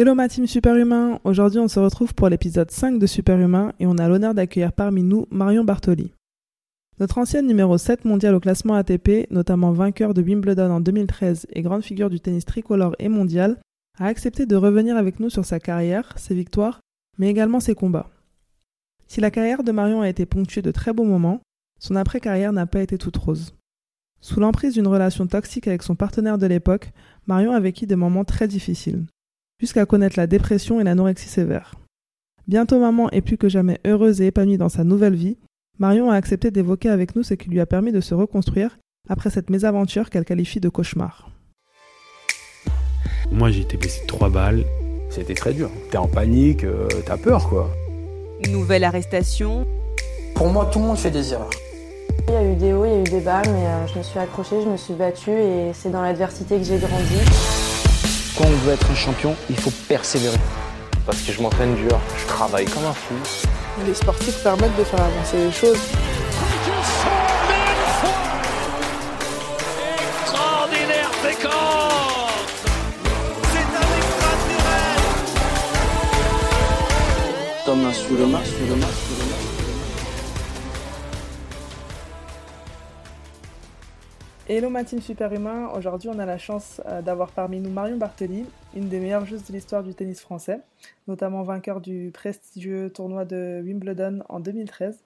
Hello ma team Superhumain, aujourd'hui on se retrouve pour l'épisode 5 de Superhumain et on a l'honneur d'accueillir parmi nous Marion Bartoli. Notre ancienne numéro 7 mondiale au classement ATP, notamment vainqueur de Wimbledon en 2013 et grande figure du tennis tricolore et mondial, a accepté de revenir avec nous sur sa carrière, ses victoires, mais également ses combats. Si la carrière de Marion a été ponctuée de très beaux moments, son après-carrière n'a pas été toute rose. Sous l'emprise d'une relation toxique avec son partenaire de l'époque, Marion a vécu des moments très difficiles jusqu'à connaître la dépression et l'anorexie sévère. Bientôt maman est plus que jamais heureuse et épanouie dans sa nouvelle vie, Marion a accepté d'évoquer avec nous ce qui lui a permis de se reconstruire après cette mésaventure qu'elle qualifie de cauchemar. Moi j'ai été blessé de trois balles. C'était très dur. T'es en panique, euh, t'as peur quoi. Nouvelle arrestation. Pour moi tout le monde fait des erreurs. Il y a eu des hauts, il y a eu des bas, mais euh, je me suis accrochée, je me suis battue et c'est dans l'adversité que j'ai grandi. Quand on veut être un champion, il faut persévérer. Parce que je m'entraîne dur, je travaille comme un fou. Les sportifs permettent de faire avancer les choses. Extraordinaire C'est Thomas Hello ma team superhumain, aujourd'hui on a la chance euh, d'avoir parmi nous Marion Bartoli, une des meilleures joueuses de l'histoire du tennis français, notamment vainqueur du prestigieux tournoi de Wimbledon en 2013.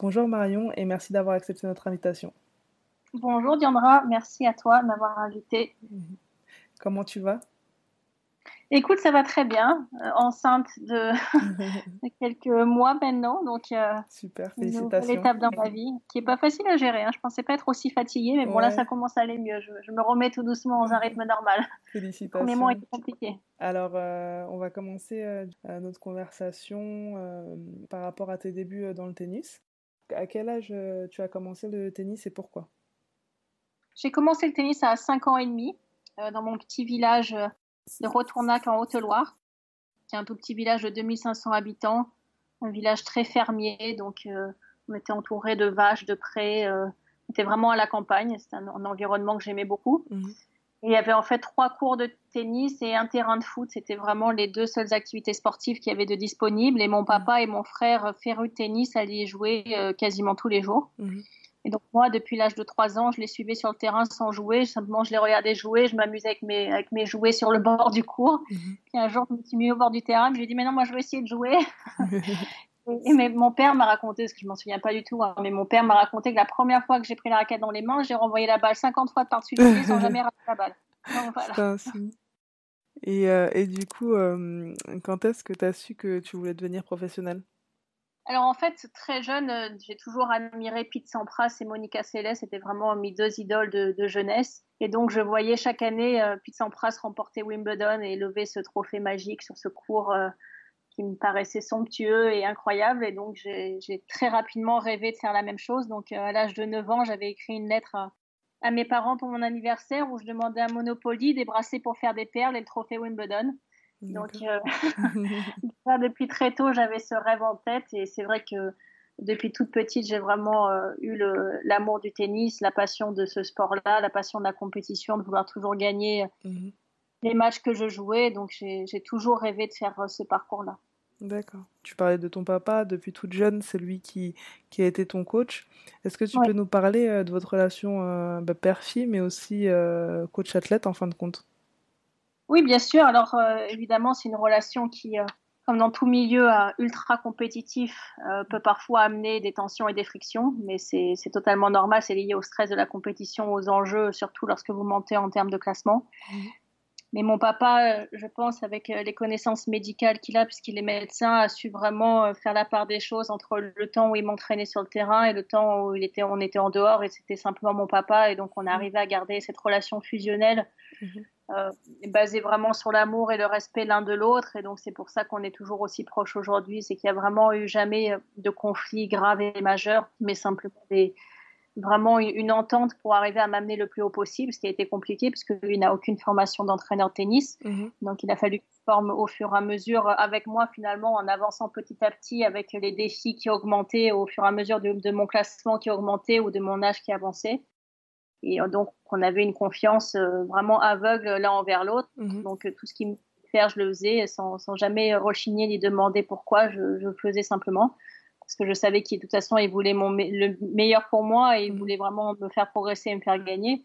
Bonjour Marion et merci d'avoir accepté notre invitation. Bonjour Diandra, merci à toi de m'avoir invité. Comment tu vas? Écoute, ça va très bien, euh, enceinte de, de quelques mois maintenant, donc euh, Super, félicitations. étape dans ma vie qui est pas facile à gérer. Hein. Je pensais pas être aussi fatiguée, mais bon là ça commence à aller mieux. Je, je me remets tout doucement dans un rythme normal. Félicitations. premier mois était compliqué. Alors, euh, on va commencer euh, notre conversation par rapport à tes débuts dans le tennis. À quel âge tu as commencé le tennis et pourquoi? J'ai commencé le tennis à 5 ans et demi dans mon petit village de Retournac en Haute-Loire, qui est un tout petit village de 2500 habitants, un village très fermier, donc euh, on était entouré de vaches, de prés, euh, on était vraiment à la campagne, c'était un, un environnement que j'aimais beaucoup. Mhm. Et il y avait en fait trois cours de tennis et un terrain de foot, c'était vraiment les deux seules activités sportives qu'il y avait de disponibles. Et mon papa et mon frère, férus de tennis, allaient y jouer euh, quasiment tous les jours. Mhm. Et donc moi, depuis l'âge de 3 ans, je les suivais sur le terrain sans jouer. Simplement, je les regardais jouer. Je m'amusais avec mes, avec mes jouets sur le bord du cours. Mhm. Puis un jour, je me suis mis au bord du terrain. Je lui ai dit, mais non, moi, je vais essayer de jouer. et, et mais mon père m'a raconté, parce que je m'en souviens pas du tout, hein, mais mon père m'a raconté que la première fois que j'ai pris la raquette dans les mains, j'ai renvoyé la balle 50 fois par-dessus le pied sans jamais rater la balle. Donc, voilà. Et, euh, et du coup, euh, quand est-ce que tu as su que tu voulais devenir professionnelle? Alors en fait, très jeune, euh, j'ai toujours admiré Pete Sampras et Monica Seles. C'était vraiment mes deux idoles de, jeunesse. Et donc je voyais chaque année euh, Pete Sampras remporter Wimbledon et lever ce trophée magique sur ce cours euh, qui me paraissait somptueux et incroyable. Et donc j'ai très rapidement rêvé de faire la même chose. Donc à l'âge de 9 ans, j'avais écrit une lettre à, à mes parents pour mon anniversaire où je demandais un Monopoly, des bracelets pour faire des perles et le trophée Wimbledon. Donc, euh, ça, depuis très tôt, j'avais ce rêve en tête et c'est vrai que depuis toute petite, j'ai vraiment euh, eu l'amour du tennis, la passion de ce sport-là, la passion de la compétition, de vouloir toujours gagner Mhm. les matchs que je jouais. Donc, j'ai toujours rêvé de faire euh, ce parcours-là. D'accord. Tu parlais de ton papa, depuis toute jeune, c'est lui qui, qui a été ton coach. Est-ce que tu Ouais. peux nous parler euh, de votre relation euh, bah, père-fille, mais aussi euh, coach-athlète en fin de compte? Oui, bien sûr. Alors, euh, évidemment, c'est une relation qui, euh, comme dans tout milieu euh, ultra compétitif, peut parfois amener des tensions et des frictions, mais c'est c'est totalement normal. C'est lié au stress de la compétition, aux enjeux, surtout lorsque vous montez en termes de classement. Mais mon papa, euh, je pense, avec euh, les connaissances médicales qu'il a, puisqu'il est médecin, a su vraiment euh, faire la part des choses entre le temps où il m'entraînait sur le terrain et le temps où il était, on était en dehors et c'était simplement mon papa. Et donc, on arrivé à garder cette relation fusionnelle Mhm. euh, basée vraiment sur l'amour et le respect l'un de l'autre. Et donc, c'est pour ça qu'on est toujours aussi proches aujourd'hui. C'est qu'il n'y a vraiment eu jamais de conflit grave et majeur, mais simplement des, vraiment une, entente pour arriver à m'amener le plus haut possible, ce qui a été compliqué parce que lui n'a aucune formation d'entraîneur de tennis. Mhm. Donc il a fallu qu'il forme au fur et à mesure avec moi finalement en avançant petit à petit avec les défis qui augmentaient au fur et à mesure de, de mon classement qui augmentait ou de mon âge qui avançait. Et euh, donc on avait une confiance euh, vraiment aveugle l'un envers l'autre. Mhm. Donc euh, tout ce qui me faire, je le faisais sans, sans jamais rechigner ni demander pourquoi, je, je le faisais simplement. Parce que je savais qu'il, de toute façon, il voulait mon, le meilleur pour moi et il voulait vraiment me faire progresser et me faire gagner.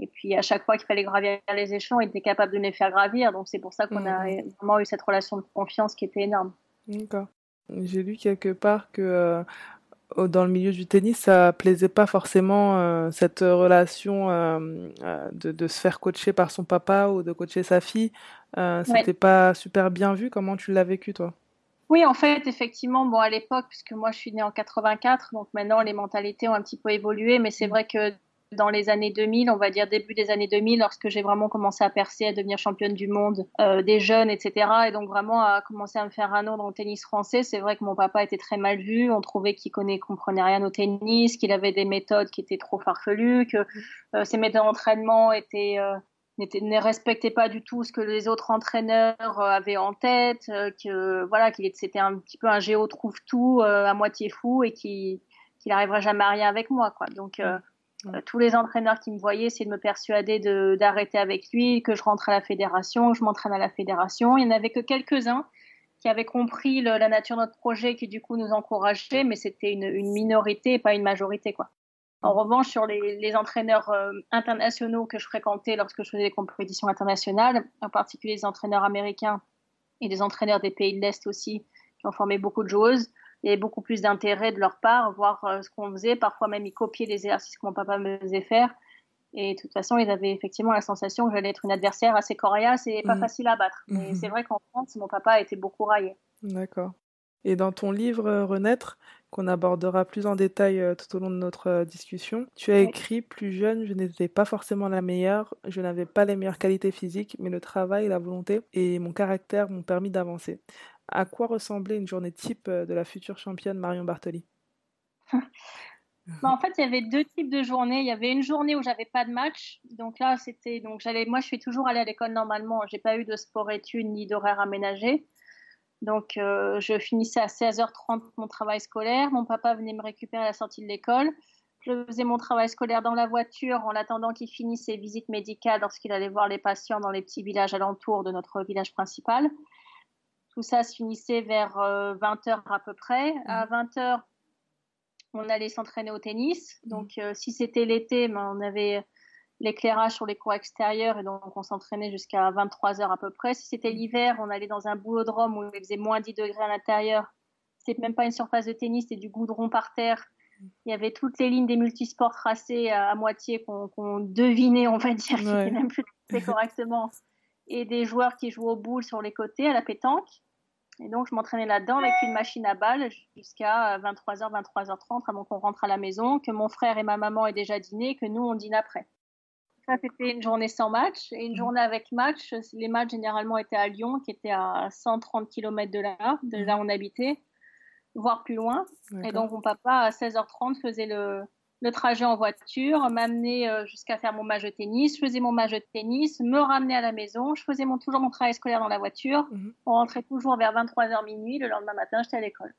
Et puis, à chaque fois qu'il fallait gravir les échelons, il était capable de me les faire gravir. Donc, c'est pour ça qu'on a vraiment eu cette relation de confiance qui était énorme. D'accord. J'ai lu quelque part que euh, dans le milieu du tennis, ça plaisait pas forcément euh, cette relation euh, de, de, se faire coacher par son papa ou de coacher sa fille. C'était ouais. pas super bien vu. Comment tu l'as vécu, toi? Oui, en fait, effectivement, bon, à l'époque, puisque moi je suis née en 84, donc maintenant les mentalités ont un petit peu évolué, mais c'est vrai que dans les années 2000, on va dire début des années 2000, lorsque j'ai vraiment commencé à percer, à devenir championne du monde euh, des jeunes, etc. Et donc vraiment à commencer à me faire un nom dans le tennis français. C'est vrai que mon papa était très mal vu. On trouvait qu'il connaît, comprenait rien au tennis, qu'il avait des méthodes qui étaient trop farfelues, que euh, ses méthodes d'entraînement étaient euh, ne respectait pas du tout ce que les autres entraîneurs euh, avaient en tête, euh, que voilà qu'il c'était un petit peu un géo trouve tout euh, à moitié fou et qui qu'il n'arriverait jamais à rien avec moi quoi. Donc euh, tous les entraîneurs qui me voyaient, c'est de me persuader de d'arrêter avec lui, que je rentre à la fédération, que je m'entraîne à la fédération. Il n'y en avait que quelques-uns qui avaient compris le, la nature de notre projet, qui du coup nous encourageaient, mais c'était une, une minorité et pas une majorité quoi. En revanche, sur les, les entraîneurs euh, internationaux que je fréquentais lorsque je faisais des compétitions internationales, en particulier les entraîneurs américains et les entraîneurs des pays de l'Est aussi, qui ont formé beaucoup de joueuses, il y avait beaucoup plus d'intérêt de leur part, voir euh, ce qu'on faisait. Parfois même, ils copiaient les exercices que mon papa me faisait faire. Et de toute façon, ils avaient effectivement la sensation que j'allais être une adversaire assez coriace et pas mmh. facile à battre. Mais mmh. c'est vrai qu'en France, mon papa a été beaucoup raillé. D'accord. Et dans ton livre euh, Renaître, qu'on abordera plus en détail euh, tout au long de notre euh, discussion. Tu as écrit Plus jeune, je n'étais pas forcément la meilleure, je n'avais pas les meilleures qualités physiques, mais le travail, la volonté et mon caractère m'ont permis d'avancer. À quoi ressemblait une journée type de la future championne Marion Bartoli? Bah, en fait, il y avait deux types de journées. Il y avait une journée où j'avais pas de match. Donc là, c'était donc j'allais. Moi, je suis toujours allée à l'école normalement. J'ai pas eu de sport-études ni d'horaire aménagé. Donc, euh, je finissais à 16h30 mon travail scolaire. Mon papa venait me récupérer à la sortie de l'école. Je faisais mon travail scolaire dans la voiture en attendant qu'il finisse ses visites médicales lorsqu'il allait voir les patients dans les petits villages alentours de notre village principal. Tout ça se finissait vers euh, 20h à peu près. À 20h, on allait s'entraîner au tennis. Donc, euh, si c'était l'été, ben, on avait l'éclairage sur les cours extérieurs et donc on s'entraînait jusqu'à 23 heures à peu près. Si c'était l'hiver, on allait dans un boulodrome où il faisait moins 10 degrés à l'intérieur. C'était même pas une surface de tennis, c'était du goudron par terre. Il y avait toutes les lignes des multisports tracées à, à moitié qu'on qu devinait, on va dire, qui ouais. même plus correctement. Et des joueurs qui jouaient au boule sur les côtés, à la pétanque. Et donc, je m'entraînais là-dedans avec une machine à balles jusqu'à 23h, 23h30 avant qu'on rentre à la maison, que mon frère et ma maman aient déjà dîné, que nous, on dîne après. Ça, c'était une journée sans match. Et une journée avec match, les matchs généralement étaient à Lyon, qui était à 130 km de là, de là où on habitait, voire plus loin. Et donc, mon papa, à 16h30, faisait le, le trajet en voiture, m'amener euh, jusqu'à faire mon match de tennis. Je faisais mon match de tennis, me ramener à la maison. Je faisais mon, toujours mon travail scolaire dans la voiture. Mm -hmm. On rentrait toujours vers 23h minuit. Le lendemain matin, j'étais à l'école.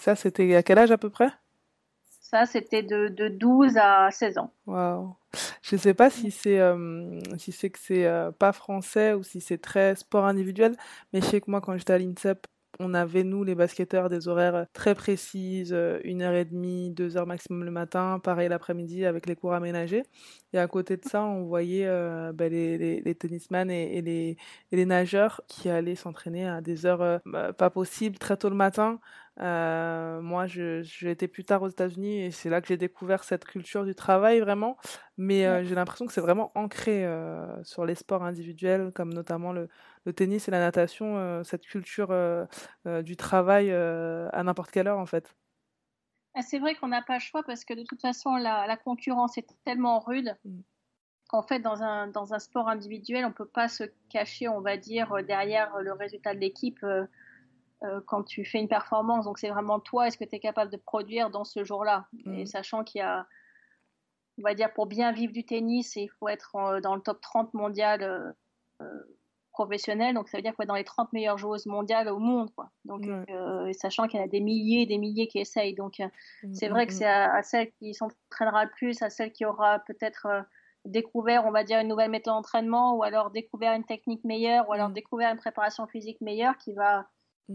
Ça, c'était à quel âge à peu près? Ça, c'était de, de, 12 à 16 ans. Waouh. Je ne sais pas si c'est euh, si que c'est euh, pas français ou si c'est très sport individuel, mais je sais que moi, quand j'étais à l'INSEP, on avait, nous, les basketteurs, des horaires très précises, une heure et demie, deux heures maximum le matin, pareil l'après-midi avec les cours aménagés. Et à côté de ça, on voyait euh, ben, les, les, les tennisman et, les, et les nageurs qui allaient s'entraîner à des heures euh, pas possibles, très tôt le matin. Euh, moi, j'ai été plus tard aux États-Unis et c'est là que j'ai découvert cette culture du travail vraiment. Mais euh, j'ai l'impression que c'est vraiment ancré euh, sur les sports individuels, comme notamment le, le tennis et la natation, euh, cette culture du travail à n'importe quelle heure en fait. Ah, c'est vrai qu'on n'a pas le choix parce que de toute façon, la, la concurrence est tellement rude. Mm qu'en fait, dans un, dans un sport individuel, on ne peut pas se cacher, on va dire, derrière le résultat de l'équipe euh, euh, quand tu fais une performance. Donc, c'est vraiment toi, est-ce que tu es capable de produire dans ce jour-là? Mmh. Et sachant qu'il y a, on va dire, pour bien vivre du tennis, il faut être en, dans le top 30 mondial euh, professionnel. Donc, ça veut dire qu'il faut être dans les 30 meilleures joueuses mondiales au monde. Quoi. Donc, sachant qu'il y en a des milliers et des milliers qui essayent. Donc, mmh. c'est vrai que c'est à, à, celle qui s'entraînera le plus, à celle qui aura peut-être découvert, on va dire, une nouvelle méthode d'entraînement ou alors découvert une technique meilleure ou alors Mm. découvert une préparation physique meilleure qui va,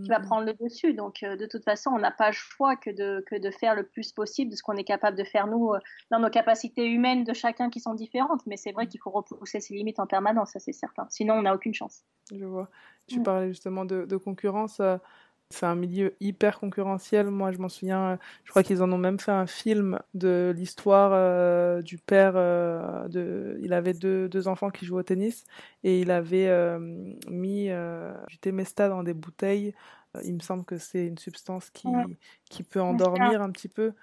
qui va Mhm. prendre le dessus. Donc, euh, de toute façon, on n'a pas le choix que de, que de faire le plus possible de ce qu'on est capable de faire, nous, euh, dans nos capacités humaines de chacun qui sont différentes. Mais c'est vrai qu'il faut repousser ses limites en permanence, ça c'est certain. Sinon, on n'a aucune chance. Je vois. Tu Mm. parlais justement de, de concurrence. euh, C'est un milieu hyper concurrentiel. Moi, je m'en souviens, euh, je crois qu'ils en ont même fait un film de l'histoire euh, du père. euh, de... Il avait deux, deux enfants qui jouaient au tennis et il avait euh, mis du Temesta dans des bouteilles. Il me semble que c'est une substance qui, Ouais. qui peut endormir un petit peu.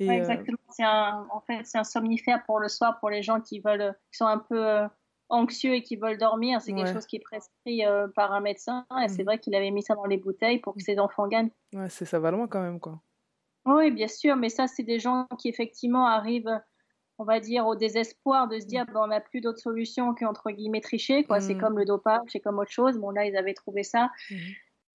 Et, Ouais, exactement. C'est un, en fait, c'est un somnifère pour le soir pour les gens qui veulent, qui sont un peu anxieux et qui veulent dormir. C'est quelque chose qui est prescrit euh, par un médecin. Et c'est Mhm. vrai qu'il avait mis ça dans les bouteilles pour que ses enfants gagnent. ouais, c'est ça va loin quand même, quoi. Oui, bien sûr, mais ça, c'est des gens qui effectivement arrivent, on va dire, au désespoir de se dire, ben, on n'a plus d'autre solution qu'entre guillemets tricher, quoi. C'est Mhm. comme le dopage, c'est comme autre chose. Bon, là, ils avaient trouvé ça. Mhm.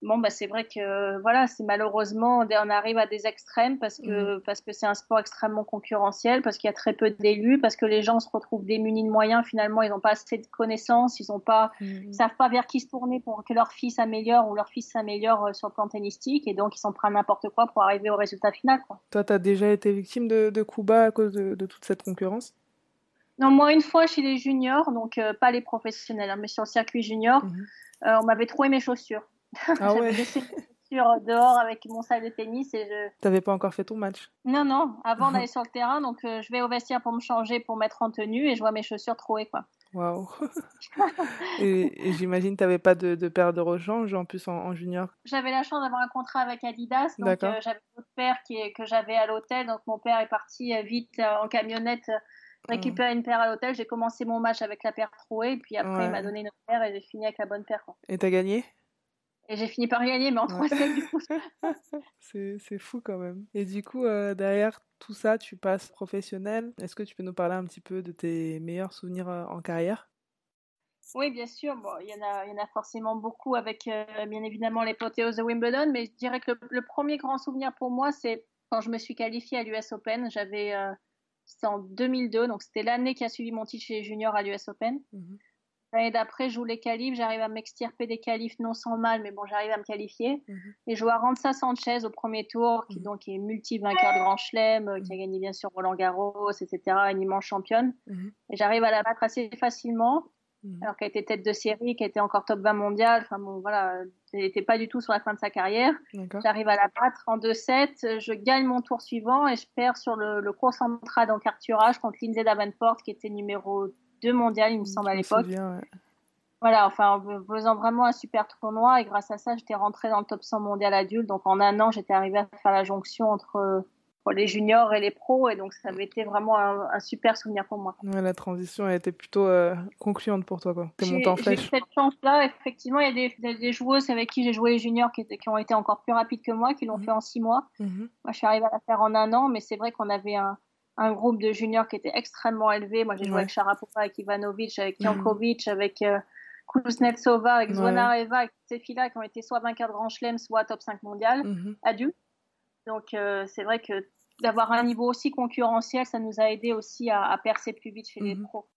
Bon, bah, c'est vrai que, voilà, c'est malheureusement, on arrive à des extrêmes parce que, parce que c'est un sport extrêmement concurrentiel, parce qu'il y a très peu d'élus, parce que les gens se retrouvent démunis de moyens, finalement, ils n'ont pas assez de connaissances, ils ont pas, Mhm. ils savent pas vers qui se tourner pour que leur fils s'améliore ou leur fils s'améliore euh, sur le plan tennistique, et donc ils s'en prennent n'importe quoi pour arriver au résultat final, quoi. Toi, tu as déjà été victime de, de coups bas à cause de, de toute cette concurrence? Non, moi, une fois chez les juniors, donc euh, pas les professionnels, hein, mais sur le circuit junior, Mhm. euh, on m'avait trouvé mes chaussures. Ah ouais, dehors avec mon sac de tennis et je... t'avais pas encore fait ton match. Non, non, avant d'aller sur le terrain, donc euh, je vais au vestiaire pour me changer, pour mettre en tenue et je vois mes chaussures trouées, quoi. Waouh. Et, et j'imagine que t'avais pas de, de paire de rechange en plus en, en junior. J'avais la chance d'avoir un contrat avec Adidas, donc euh, j'avais d'autres paires que j'avais à l'hôtel, donc mon père est parti euh, vite euh, en camionnette euh, récupérer une paire à l'hôtel. J'ai commencé mon match avec la paire trouée, et puis après Ouais. il m'a donné une autre paire et j'ai fini avec la bonne paire, quoi. Et t'as gagné? Et j'ai fini par gagner, mais en Ouais. 3 du coup. C'est, fou quand même. Et du coup, euh, derrière tout ça, tu passes professionnel. Est-ce que tu peux nous parler un petit peu de tes meilleurs souvenirs euh, en carrière? Oui, bien sûr. Bon, il y en a, il y en a forcément beaucoup avec, euh, bien évidemment, l'épothéose de Wimbledon. Mais je dirais que le, le premier grand souvenir pour moi, c'est quand je me suis qualifiée à l'US Open. J'avais, euh, c'était en 2002, donc c'était l'année qui a suivi mon titre chez les juniors à l'US Open. Mhm. L'année d'après, je joue les qualifs. J'arrive à m'extirper des qualifs, non sans mal, mais bon, j'arrive à me qualifier. Mhm. Et je joue à Ranza Sanchez au premier tour, qui Mhm. donc est multi-vainqueur de Grand Chelem, euh, qui a gagné bien sûr Roland Garros, etc., une immense championne. Mhm. Et j'arrive à la battre assez facilement Mhm. alors qu'elle était tête de série, qu'elle était encore top 20 mondial. Enfin bon, voilà, elle n'était pas du tout sur la fin de sa carrière. J'arrive à la battre en 2-7. Je gagne mon tour suivant et je perds sur le, le cours central donc Arthurage contre Lindsay Davenport, qui était numéro 2 mondial, il me semble, à l'époque. ouais. Voilà, enfin, en faisant vraiment un super tournoi. Et grâce à ça, j'étais rentrée dans le top 100 mondial adulte. Donc en un an, j'étais arrivée à faire la jonction entre, entre les juniors et les pros. Et donc ça avait été vraiment un, un super souvenir pour moi. Ouais, la transition a été plutôt euh, concluante pour toi, quoi. T'es J'ai montée en j'ai flèche. cette chance-là. Effectivement, il y a des, des, des joueuses avec qui j'ai joué les juniors qui, étaient, qui ont été encore plus rapides que moi, qui l'ont Mhm. fait en six mois. Mhm. Moi, je suis arrivée à la faire en un an, mais c'est vrai qu'on avait un, un groupe de juniors qui était extrêmement élevé. Moi, j'ai joué Ouais. avec Sharapova, avec Ivanovic, avec Mhm. Jankovic, avec euh, Kuznetsova, avec Ouais. Zvonareva, avec ces filles-là qui ont été soit vainqueurs de Grand Chelem, soit top 5 mondial, Mhm. adultes. Donc, euh, c'est vrai que d'avoir un niveau aussi concurrentiel, ça nous a aidé aussi à, à percer plus vite chez les Mhm. pros.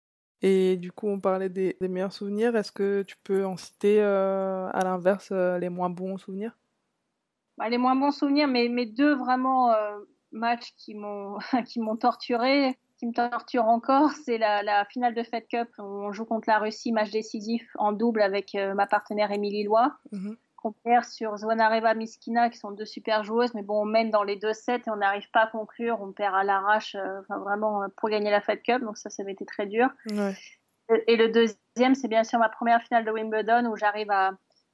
Et du coup, on parlait des, des meilleurs souvenirs. Est-ce que tu peux en citer euh, à l'inverse euh, les moins bons souvenirs? Bah, les moins bons souvenirs, mais mes deux vraiment matchs qui m'ont qui m'ont torturé, qui me torturent encore, c'est la, la finale de Fed Cup. où On joue contre la Russie, match décisif en double avec euh, ma partenaire Émilie Lois. Mhm. qu'on perd sur Zvonareva Miskina, qui sont deux super joueuses, mais bon, on mène dans les deux sets et on n'arrive pas à conclure. On perd à l'arrache, euh, enfin, vraiment euh, pour gagner la Fed Cup, donc ça, ça avait été très dur. Ouais. Et et le deuxième, c'est bien sûr ma première finale de Wimbledon où j'arrive à,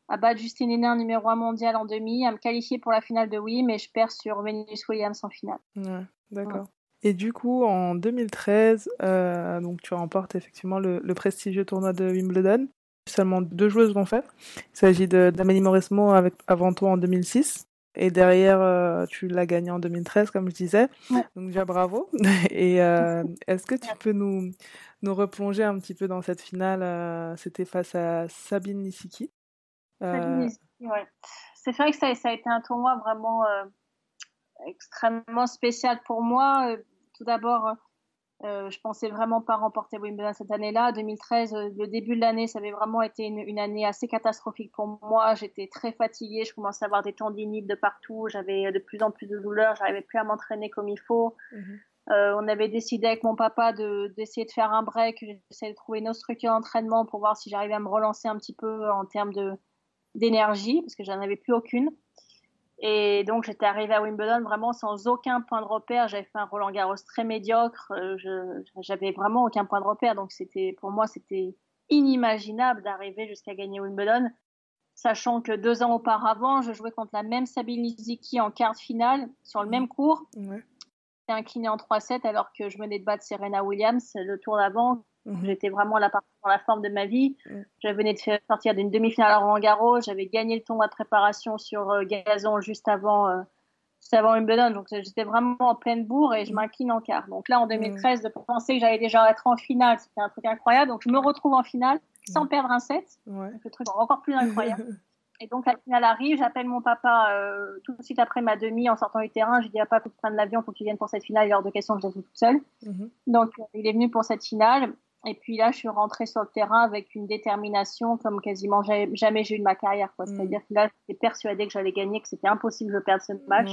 à battre Justine Hénin, numéro 1 mondial en demi, à me qualifier pour la finale de Wii, mais je perds sur Venus Williams en finale. Ouais, d'accord. Et du coup, en 2013, euh, donc tu remportes effectivement le, le prestigieux tournoi de Wimbledon. Seulement deux joueuses l'ont fait. Il s'agit d'Amélie Mauresmo avec avant toi en 2006. Et derrière, euh, tu l'as gagné en 2013, comme je disais. Ouais. Donc déjà bravo. Et euh, est-ce que tu peux nous, nous replonger un petit peu dans cette finale C'était face à Sabine Nissiki. Euh, ouais. C'est vrai que ça, ça a été un tournoi vraiment euh, extrêmement spécial pour moi. Euh, Tout d'abord, euh, je pensais vraiment pas remporter Wimbledon cette année-là. 2013, euh, le début de l'année, ça avait vraiment été une, une, année assez catastrophique pour moi. J'étais très fatiguée, je commençais à avoir des tendinites de partout, j'avais de plus en plus de douleurs, j'arrivais plus à m'entraîner comme il faut. Euh, on avait décidé avec mon papa d'essayer de, de, faire un break, j'essayais de trouver une autre structure d'entraînement pour voir si j'arrivais à me relancer un petit peu en termes d'énergie, parce que j'en avais plus aucune. Et donc j'étais arrivée à Wimbledon vraiment sans aucun point de repère. J'avais fait un Roland Garros très médiocre. Euh, j'avais vraiment aucun point de repère. Donc c'était pour moi c'était inimaginable d'arriver jusqu'à gagner Wimbledon, sachant que deux ans auparavant je jouais contre la même Sabine Lisicki en quart de finale sur le même cours. Ouais. J'étais inclinée en 3-7 alors que je venais de battre Serena Williams le tour d'avant Mhm. J'étais vraiment la dans la forme de ma vie. Mhm. Je venais de faire sortir d'une demi-finale à Roland Garros. J'avais gagné le tournoi de préparation sur euh, gazon juste avant, euh, juste avant Wimbledon. Donc j'étais vraiment en pleine bourre et je mhm. m'incline en quart. Donc là, en 2013, de penser que j'allais déjà être en finale, c'était un truc incroyable. Donc je me retrouve en finale sans perdre un set. Ouais. Le truc encore plus incroyable. Et donc, la finale arrive, j'appelle mon papa euh, tout de suite après ma demi en sortant du terrain. Je dis à papa, faut que tu prennes l'avion, faut que tu viennes pour cette finale. Il est hors de question que je toute seule. Donc, il est venu pour cette finale. Et puis là, je suis rentrée sur le terrain avec une détermination comme quasiment jamais, j'ai eu de ma carrière. Mm. C'est-à-dire que là, j'étais persuadée que j'allais gagner, que c'était impossible de perdre ce match.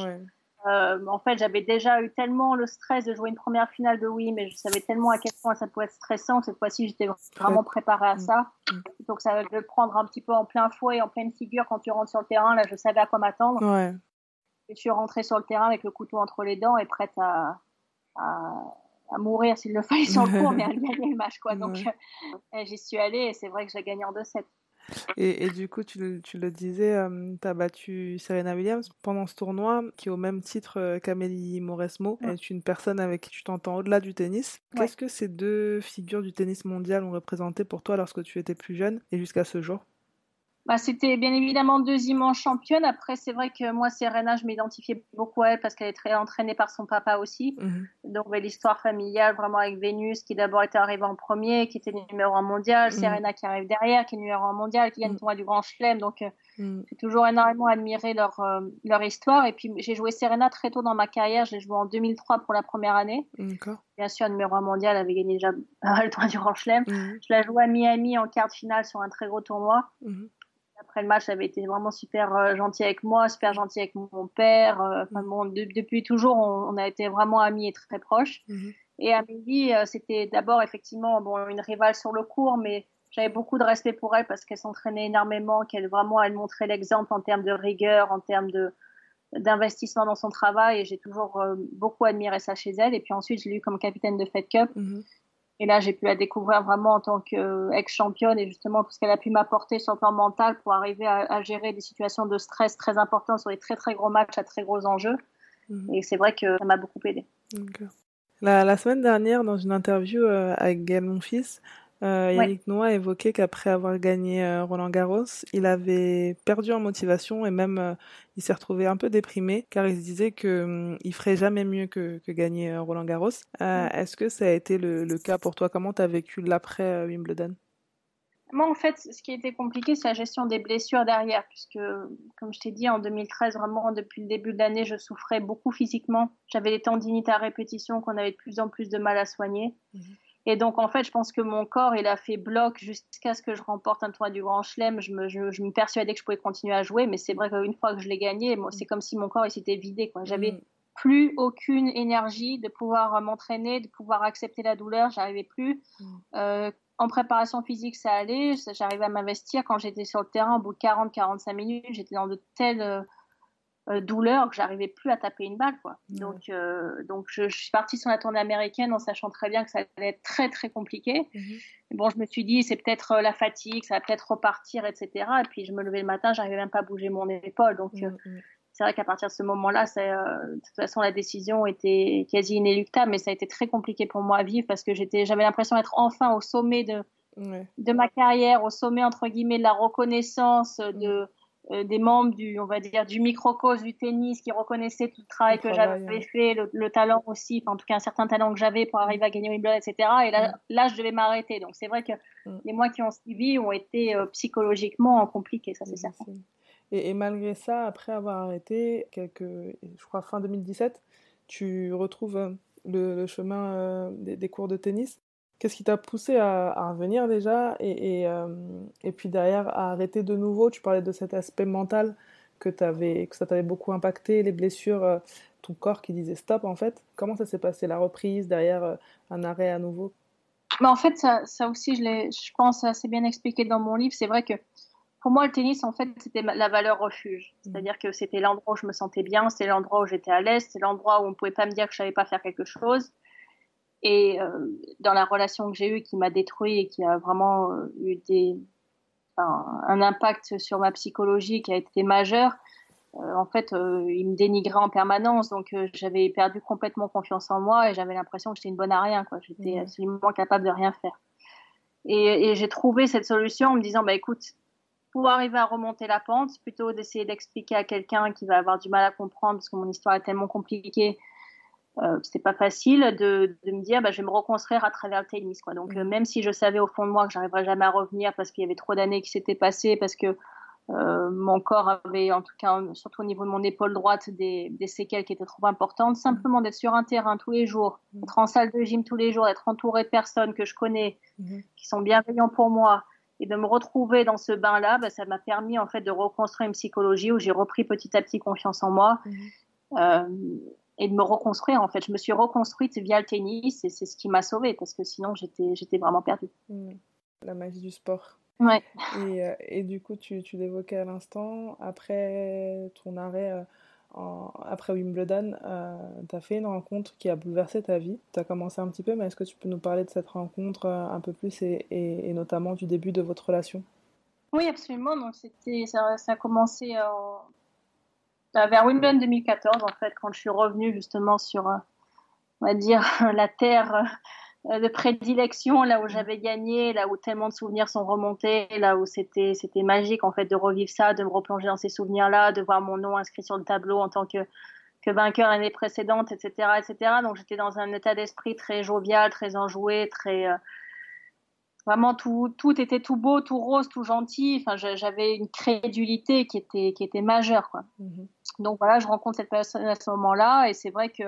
Euh, en fait, j'avais déjà eu tellement le stress de jouer une première finale de oui, mais je savais tellement à quel point ça pouvait être stressant cette fois-ci, j'étais vraiment préparée à mm. ça. Mm. Donc, ça va le prendre un petit peu en plein fouet, en pleine figure quand tu rentres sur le terrain. Là, je savais à quoi m'attendre. Ouais. je suis rentrée sur le terrain avec le couteau entre les dents et prête à, à à mourir s'il le fallait sur le cours, mais à gagner le match. Quoi. Donc euh, j'y suis allée et c'est vrai que j'ai gagné en 2-7. Et, et, du coup, tu, le, tu le disais, euh, tu as battu Serena Williams pendant ce tournoi, qui au même titre euh, qu'Amélie Mauresmo est une personne avec qui tu t'entends au-delà du tennis. Qu'est-ce que ces deux figures du tennis mondial ont représenté pour toi lorsque tu étais plus jeune et jusqu'à ce jour? Bah, c'était bien évidemment deux immenses championnes. Après, c'est vrai que moi, Serena, je m'identifiais beaucoup à elle parce qu'elle est très entraînée par son papa aussi. Mhm. Donc, l'histoire familiale, vraiment avec Vénus, qui d'abord était arrivée en premier, qui était numéro un mondial, mhm. Serena qui arrive derrière, qui est numéro un mondial, qui gagne le mhm. tournoi du Grand Chelem. Donc, euh, j'ai toujours énormément admiré leur, euh, leur histoire. Et puis, j'ai joué Serena très tôt dans ma carrière. Je l'ai joué en 2003 pour la première année. Bien sûr, numéro un mondial, avait gagné déjà le tournoi du Grand Chelem. Je l'ai joué à Miami en quart de finale sur un très gros tournoi après le match, elle avait été vraiment super euh, gentil avec moi, super gentil avec mon père. Euh, enfin, bon, depuis toujours, on, a été vraiment amis et très proches. Mhm. Et Amélie, euh, c'était d'abord effectivement bon, une rivale sur le cours, mais j'avais beaucoup de respect pour elle parce qu'elle s'entraînait énormément, qu'elle vraiment elle montrait l'exemple en termes de rigueur, en termes de d'investissement dans son travail et j'ai toujours beaucoup admiré ça chez elle et puis ensuite je l'ai eu comme capitaine de Fed Cup mhm. Et là, j'ai pu la découvrir vraiment en tant qu'ex-championne et justement tout ce qu'elle a pu m'apporter sur le plan mental pour arriver à, gérer des situations de stress très importantes sur des très très gros matchs à très gros enjeux. Mhm. Et c'est vrai que ça m'a beaucoup aidé. La, la, semaine dernière, dans une interview euh, avec Gaël Monfils, euh, Yannick Noah a évoqué qu'après avoir gagné euh, Roland Garros, il avait perdu en motivation et même euh, il s'est retrouvé un peu déprimé car il se disait que hum, il ferait jamais mieux que, que gagner Roland Garros. Est-ce que ça a été le, le cas pour toi? Comment tu as vécu l'après Wimbledon? Moi, en fait, ce qui était compliqué, c'est la gestion des blessures derrière, puisque, comme je t'ai dit, en 2013, vraiment, depuis le début de l'année, je souffrais beaucoup physiquement. J'avais des tendinites à répétition qu'on avait de plus en plus de mal à soigner. Mhm. Et donc, en fait, je pense que mon corps, il a fait bloc jusqu'à ce que je remporte un tournoi du Grand Chelem. Je me, je, je me persuadais que je pouvais continuer à jouer, mais c'est vrai qu'une fois que je l'ai gagné, c'est comme si mon corps, il s'était vidé. J'avais mm. plus aucune énergie de pouvoir m'entraîner, de pouvoir accepter la douleur. J'arrivais plus. Mm. Euh, en préparation physique, ça allait. J'arrivais à m'investir. Quand j'étais sur le terrain, au bout de 40-45 minutes, j'étais dans de telles euh, euh, douleur que j'arrivais plus à taper une balle quoi. Donc euh, donc je, suis partie sur la tournée américaine en sachant très bien que ça allait être très très compliqué. Mhm. Bon, je me suis dit c'est peut-être euh, la fatigue, ça va peut-être repartir, etc. Et puis je me levais le matin, j'arrivais même pas à bouger mon épaule. Donc mhm, mhm. c'est vrai qu'à partir de ce moment-là, de toute façon la décision était quasi inéluctable, mais ça a été très compliqué pour moi à vivre parce que j'avais l'impression d'être enfin au sommet de de ma carrière, au sommet entre guillemets de la reconnaissance de euh, des membres du, on va dire, du microcosme du tennis qui reconnaissaient tout le travail que j'avais fait, le, talent aussi, en tout cas un certain talent que j'avais pour arriver à gagner Wimbledon, etc. Et là, mm. là je devais m'arrêter. Donc c'est vrai que mm. les mois qui ont suivi ont été euh, psychologiquement compliqués, ça c'est mm, certain. Et, et, malgré ça, après avoir arrêté, quelques, je crois fin 2017, tu retrouves le, chemin des, des, cours de tennis. Qu'est-ce qui t'a poussé à, à, revenir déjà et, et, et, puis derrière à arrêter de nouveau? Tu parlais de cet aspect mental que, avais, que ça t'avait beaucoup impacté, les blessures, ton corps qui disait stop en fait. Comment ça s'est passé, la reprise, derrière un arrêt à nouveau? Mais en fait, ça, ça aussi, je, je pense assez bien expliqué dans mon livre. C'est vrai que pour moi, le tennis, en fait, c'était la valeur refuge. Mmh. C'est-à-dire que c'était l'endroit où je me sentais bien, c'était l'endroit où j'étais à l'aise, c'était l'endroit où on ne pouvait pas me dire que je savais pas faire quelque chose. Et euh, dans la relation que j'ai eue qui m'a détruit et qui a vraiment euh, eu des, enfin, un impact sur ma psychologie qui a été majeur, euh, en fait, euh, il me dénigrait en permanence. Donc, euh, j'avais perdu complètement confiance en moi et j'avais l'impression que j'étais une bonne à rien. J'étais mmh. absolument capable de rien faire. Et, et j'ai trouvé cette solution en me disant, bah écoute, pour arriver à remonter la pente, plutôt d'essayer d'expliquer à quelqu'un qui va avoir du mal à comprendre parce que mon histoire est tellement compliquée, euh, c'était pas facile de, de, me dire bah, je vais me reconstruire à travers le tennis quoi. Donc euh, même si je savais au fond de moi que j'arriverais jamais à revenir parce qu'il y avait trop d'années qui s'étaient passées parce que euh, mon corps avait en tout cas surtout au niveau de mon épaule droite des, des séquelles qui étaient trop importantes simplement d'être sur un terrain tous les jours, d'être en salle de gym tous les jours, d'être entouré de personnes que je connais qui sont bienveillants pour moi et de me retrouver dans ce bain-là, bah, ça m'a permis en fait de reconstruire une psychologie où j'ai repris petit à petit confiance en moi. Euh, et de me reconstruire. En fait, je me suis reconstruite via le tennis et c'est ce qui m'a sauvée parce que sinon j'étais j'étais vraiment perdue. Mhm. La magie du sport. Ouais. Et, euh, et du coup, tu, tu l'évoquais à l'instant, après ton arrêt euh, après Wimbledon, euh, tu as fait une rencontre qui a bouleversé ta vie. Tu as commencé un petit peu, mais est-ce que tu peux nous parler de cette rencontre euh, un peu plus et, et, notamment du début de votre relation? Oui, absolument. Donc, c'était, ça, ça a commencé euh, vers Wimbledon 2014, en fait, quand je suis revenue justement sur, on va dire, la terre euh, de prédilection, là où j'avais gagné, là où tellement de souvenirs sont remontés, là où c'était c'était magique en fait de revivre ça, de me replonger dans ces souvenirs-là, de voir mon nom inscrit sur le tableau en tant que que vainqueur l'année précédente, etc., etc. Donc j'étais dans un état d'esprit très jovial, très enjoué, très euh, vraiment tout tout était tout beau, tout rose, tout gentil. Enfin j'avais une crédulité qui était qui était majeure quoi. Mm-hmm. Donc voilà, je rencontre cette personne à ce moment-là et c'est vrai que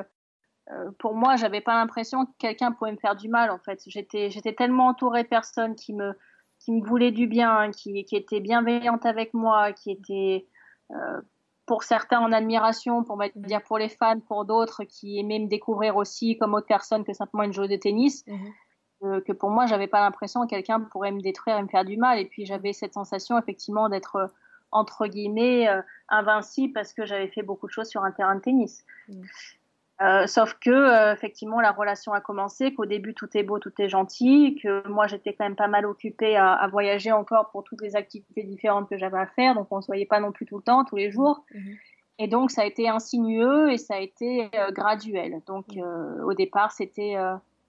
euh, pour moi, j'avais pas l'impression que quelqu'un pouvait me faire du mal. En fait, j'étais, j'étais tellement entourée de personnes qui me, qui me voulaient du bien, qui, qui étaient bienveillantes avec moi, qui étaient euh, pour certains en admiration, pour mettre dire pour les fans, pour d'autres qui aimaient me découvrir aussi comme autre personne que simplement une joueuse de tennis. Mhm. Que pour moi, j'avais pas l'impression que quelqu'un pourrait me détruire et me faire du mal. Et puis j'avais cette sensation effectivement d'être entre guillemets invincible parce que j'avais fait beaucoup de choses sur un terrain de tennis. Mhm. Euh, sauf que euh, effectivement la relation a commencé, qu'au début tout est beau, tout est gentil, que moi j'étais quand même pas mal occupée à, à, voyager encore pour toutes les activités différentes que j'avais à faire, donc on se voyait pas non plus tout le temps, tous les jours. Mhm. Et donc ça a été insinueux et ça a été euh, graduel. Donc mhm. au départ c'était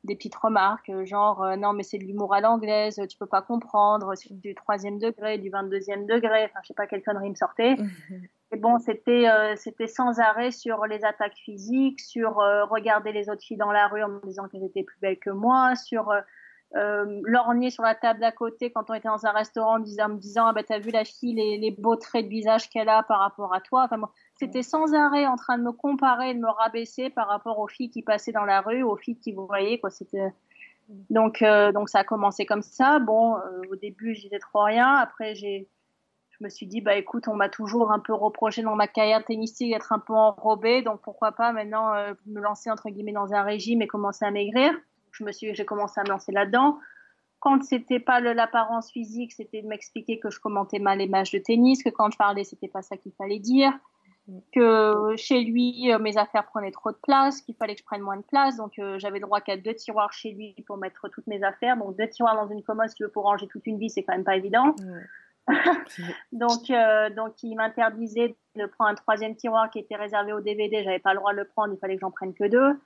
des petites remarques, genre non mais c'est de l'humour à l'anglaise, tu peux pas comprendre, c'est du troisième degré, du 22e degré, enfin je sais pas quelle connerie me sortait. Et bon, c'était euh, c'était sans arrêt sur les attaques physiques, sur euh, regarder les autres filles dans la rue en me disant qu'elles étaient plus belles que moi, sur euh, euh lorgner sur la table d'à côté quand on était dans un restaurant en, disant, me disant ah ben t'as vu la fille les, les beaux traits de visage qu'elle a par rapport à toi. Enfin, bon, c'était sans arrêt en train de me comparer, de me rabaisser par rapport aux filles qui passaient dans la rue, aux filles qui vous voyaient quoi. C'était donc donc ça a commencé comme ça. Bon, au début j'y trop rien. Après j'ai je me suis dit, bah écoute, on m'a toujours un peu reproché dans ma carrière tennistique d'être un peu enrobée, donc pourquoi pas maintenant euh, me lancer entre guillemets dans un régime et commencer à maigrir. Je me suis, j'ai commencé à me lancer là-dedans. Quand c'était pas l'apparence physique, c'était de m'expliquer que je commentais mal les matchs de tennis, que quand je parlais, c'était pas ça qu'il fallait dire, que chez lui, euh, mes affaires prenaient trop de place, qu'il fallait que je prenne moins de place, donc euh, j'avais droit qu'à deux tiroirs chez lui pour mettre toutes mes affaires, donc deux tiroirs dans une commode, si tu veux, pour ranger toute une vie, c'est quand même pas évident. donc, euh, donc, il m'interdisait de prendre un troisième tiroir qui était réservé au DVD. J'avais pas le droit de le prendre. Il fallait que j'en prenne que deux.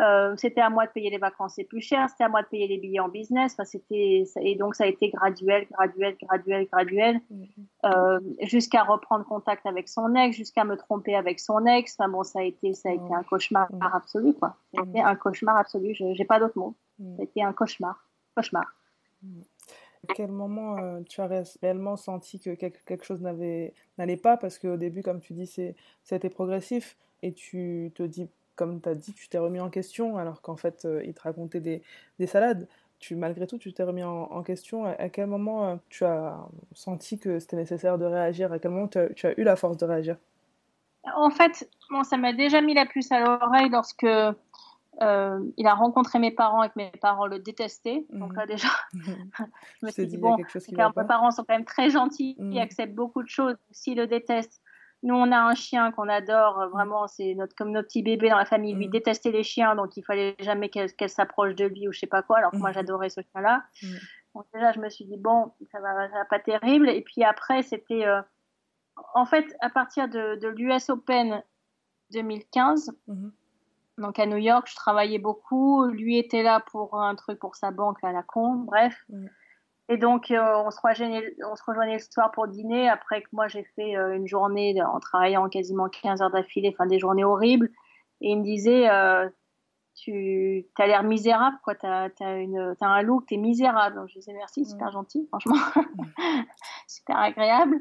Euh, c'était à moi de payer les vacances, c'est plus cher. C'était à moi de payer les billets en business. Enfin, c'était et donc ça a été graduel, graduel, graduel, graduel, mm-hmm. euh, jusqu'à reprendre contact avec son ex, jusqu'à me tromper avec son ex. Enfin bon, ça a été, ça a été un cauchemar absolu, quoi. C'était un cauchemar absolu. J'ai pas d'autre mot. C'était un cauchemar, cauchemar. À quel moment euh, tu as réellement senti que quelque, quelque chose n'allait pas? Parce qu'au début, comme tu dis, été progressif et tu te dis comme tu as dit, tu t'es remis en question alors qu'en fait, il te racontait des, des salades tu, malgré tout, tu t'es remis en, question. À, quel moment tu as senti que c'était nécessaire de réagir? À quel moment tu as, eu la force de réagir? En fait, bon, ça m'a déjà mis la puce à l'oreille lorsque euh, il a rencontré mes parents et que mes parents le détestaient. Donc là, mhm. déjà, je me suis dit, bon, mes parents sont quand même très gentils, ils mhm. acceptent beaucoup de choses. S'ils le détestent, nous, on a un chien qu'on adore, vraiment, c'est notre, comme notre petit bébé dans la famille. Lui mhm. détestait les chiens, donc il fallait jamais qu'elle s'approche de lui ou je sais pas quoi, alors que moi, j'adorais ce chien-là. Donc déjà, je me suis dit, bon, ça va, va pas terrible. Et puis après, c'était, euh, en fait, à partir de, de l'US Open 2015, donc à New York, je travaillais beaucoup. Lui était là pour un truc pour sa banque à la con, bref. Et donc euh, on, se rejoignait, on le soir pour dîner. Après que moi j'ai fait euh, une journée en travaillant quasiment 15 heures d'affilée, enfin des journées horribles. Et il me disait, euh, tu as l'air misérable, quoi. T'as as, as un look, t'es misérable. Donc, je disais merci, super gentil, franchement, super agréable.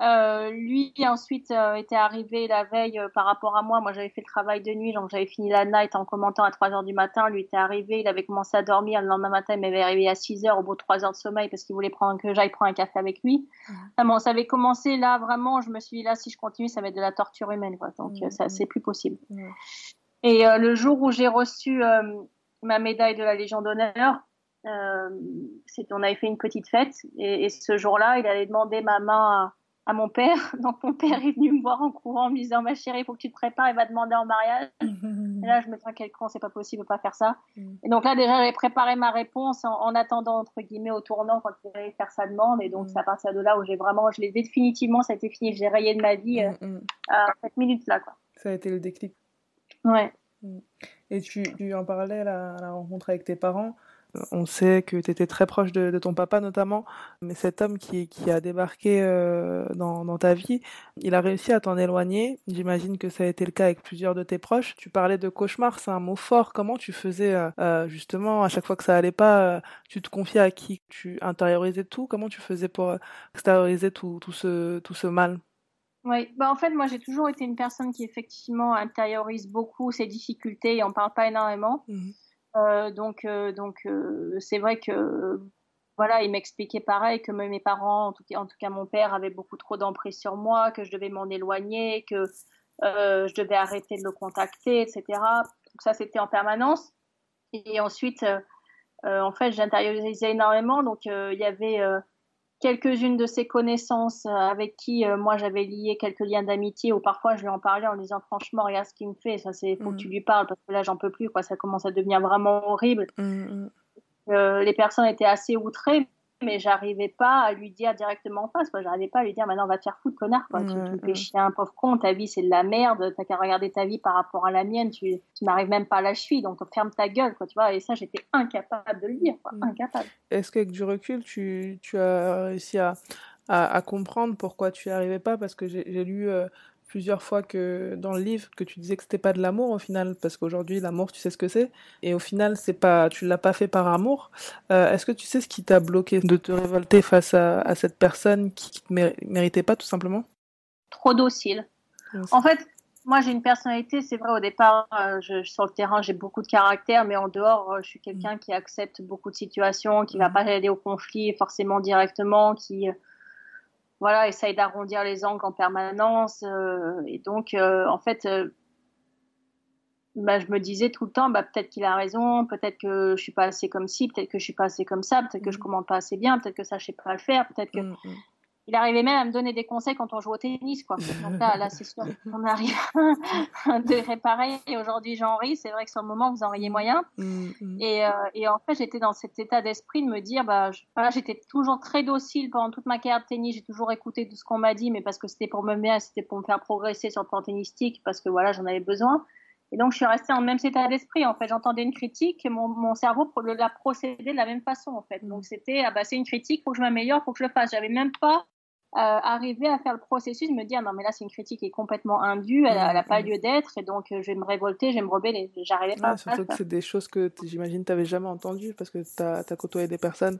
Euh, lui ensuite euh, était arrivé la veille euh, par rapport à moi. Moi j'avais fait le travail de nuit, donc j'avais fini la night en commentant à 3 heures du matin. Lui était arrivé, il avait commencé à dormir. Le lendemain matin, il m'avait réveillé à 6 heures au bout de 3 heures de sommeil parce qu'il voulait prendre que j'aille prendre un café avec lui. Ah, bon, ça avait commencé là vraiment. Je me suis dit là, si je continue, ça va être de la torture humaine, quoi. Donc ça c'est plus possible. Et le jour où j'ai reçu ma médaille de la Légion d'honneur, euh, on avait fait une petite fête et, et ce jour-là, il allait demander ma main à, à mon père. Donc mon père est venu me voir en courant en me disant ma chérie, il faut que tu te prépares, il va demander en mariage. et là je me dis quel con, c'est pas possible, pas faire ça. Mm. Et donc là déjà j'avais préparé ma réponse en, attendant entre guillemets au tournant quand il allait faire sa demande. Et donc mm. c'est à partir de là où j'ai vraiment, je l'ai définitivement, ça a été fini, j'ai rayé de ma vie euh, mm, à cette minute là quoi. Ça a été le déclic. Ouais. Et tu, tu en parlais à la rencontre avec tes parents. On sait que tu étais très proche de, ton papa notamment, mais cet homme qui, a débarqué euh, dans, ta vie, il a réussi à t'en éloigner. J'imagine que ça a été le cas avec plusieurs de tes proches. Tu parlais de cauchemar, c'est un mot fort. Comment tu faisais euh, euh, justement à chaque fois que ça allait pas, tu te confiais à qui? Tu intériorisais tout? Comment tu faisais pour extérioriser tout, ce, tout ce mal? Oui, bah en fait, moi j'ai toujours été une personne qui effectivement intériorise beaucoup ses difficultés et on parle pas énormément. Mmh. Euh, donc, euh, donc euh, c'est vrai que voilà, il m'expliquait pareil que mes parents, en tout, cas, en tout cas mon père, avait beaucoup trop d'emprise sur moi, que je devais m'en éloigner, que je devais arrêter de le contacter, etc. Donc ça, c'était en permanence. Et ensuite, en fait, j'intériorisais énormément. Donc il y avait quelques-unes de ses connaissances euh, avec qui euh, moi j'avais lié quelques liens d'amitié ou parfois je lui en parlais en disant franchement regarde ce qu'il me fait ça c'est faut que tu mm. lui parles parce que là j'en peux plus quoi ça commence à devenir vraiment horrible mm, mm. Euh, les personnes étaient assez outrées mais j'arrivais pas à lui dire directement en face. Quoi. J'arrivais pas à lui dire maintenant on va te faire foutre, connard. Quoi. tu, me fais chier un pauvre con, ta vie c'est de la merde, t'as qu'à regarder ta vie par rapport à la mienne, tu, tu n'arrives même pas à la cheville, donc ferme ta gueule, quoi, tu vois. Et ça, j'étais incapable de le dire, quoi. Incapable. Est-ce qu'avec du recul, tu, tu as réussi à, à, comprendre pourquoi tu n'y arrivais pas? Parce que j'ai lu. Euh, plusieurs fois que dans le livre que tu disais que c'était pas de l'amour au final parce qu'aujourd'hui l'amour tu sais ce que c'est. Et au final c'est pas tu l'as pas fait par amour. Euh, est-ce que tu sais ce qui t'a bloqué de te révolter face à, cette personne qui, ne méritait pas tout simplement? Trop docile. En fait moi j'ai une personnalité c'est vrai au départ euh, je, sur le terrain j'ai beaucoup de caractère mais en dehors euh, je suis quelqu'un mm. qui accepte beaucoup de situations qui va mm. pas aller au conflit forcément directement qui voilà, essaye d'arrondir les angles en permanence. Euh, et donc, euh, en fait, euh, bah, je me disais tout le temps, bah, peut-être qu'il a raison, peut-être que je suis pas assez comme ci, peut-être que je suis pas assez comme ça, peut-être que je mm. commande pas assez bien, peut-être que ça je sais pas le faire, peut-être que. Mm, mm il arrivait même à me donner des conseils quand on joue au tennis, quoi. Donc là, là c'est sûr qu'on arrive de réparer. Et aujourd'hui, j'en ris. C'est vrai que sur le moment, vous en riez moyen. Mm, mm. Et, euh, et, en fait, j'étais dans cet état d'esprit de me dire, bah, voilà, j'étais toujours très docile pendant toute ma carrière de tennis. J'ai toujours écouté tout ce qu'on m'a dit, mais parce que c'était pour me bien, c'était pour me faire progresser sur le plan tennistique, parce que voilà, j'en avais besoin. Et donc, je suis restée en même état d'esprit. En fait, j'entendais une critique et mon, mon cerveau l'a procédé de la même façon, en fait. Donc, c'était, ah bah, c'est une critique, faut que je m'améliore, faut que je le fasse. J'avais même pas arriver à faire le processus, me dire non mais là c'est une critique qui est complètement indue, elle n'a pas lieu d'être et donc je vais me révolter, je vais me rebeller. J'arrivais pas. Ouais, surtout que c'est des choses que j'imagine tu n'avais jamais entendues parce que tu as, as, côtoyé des personnes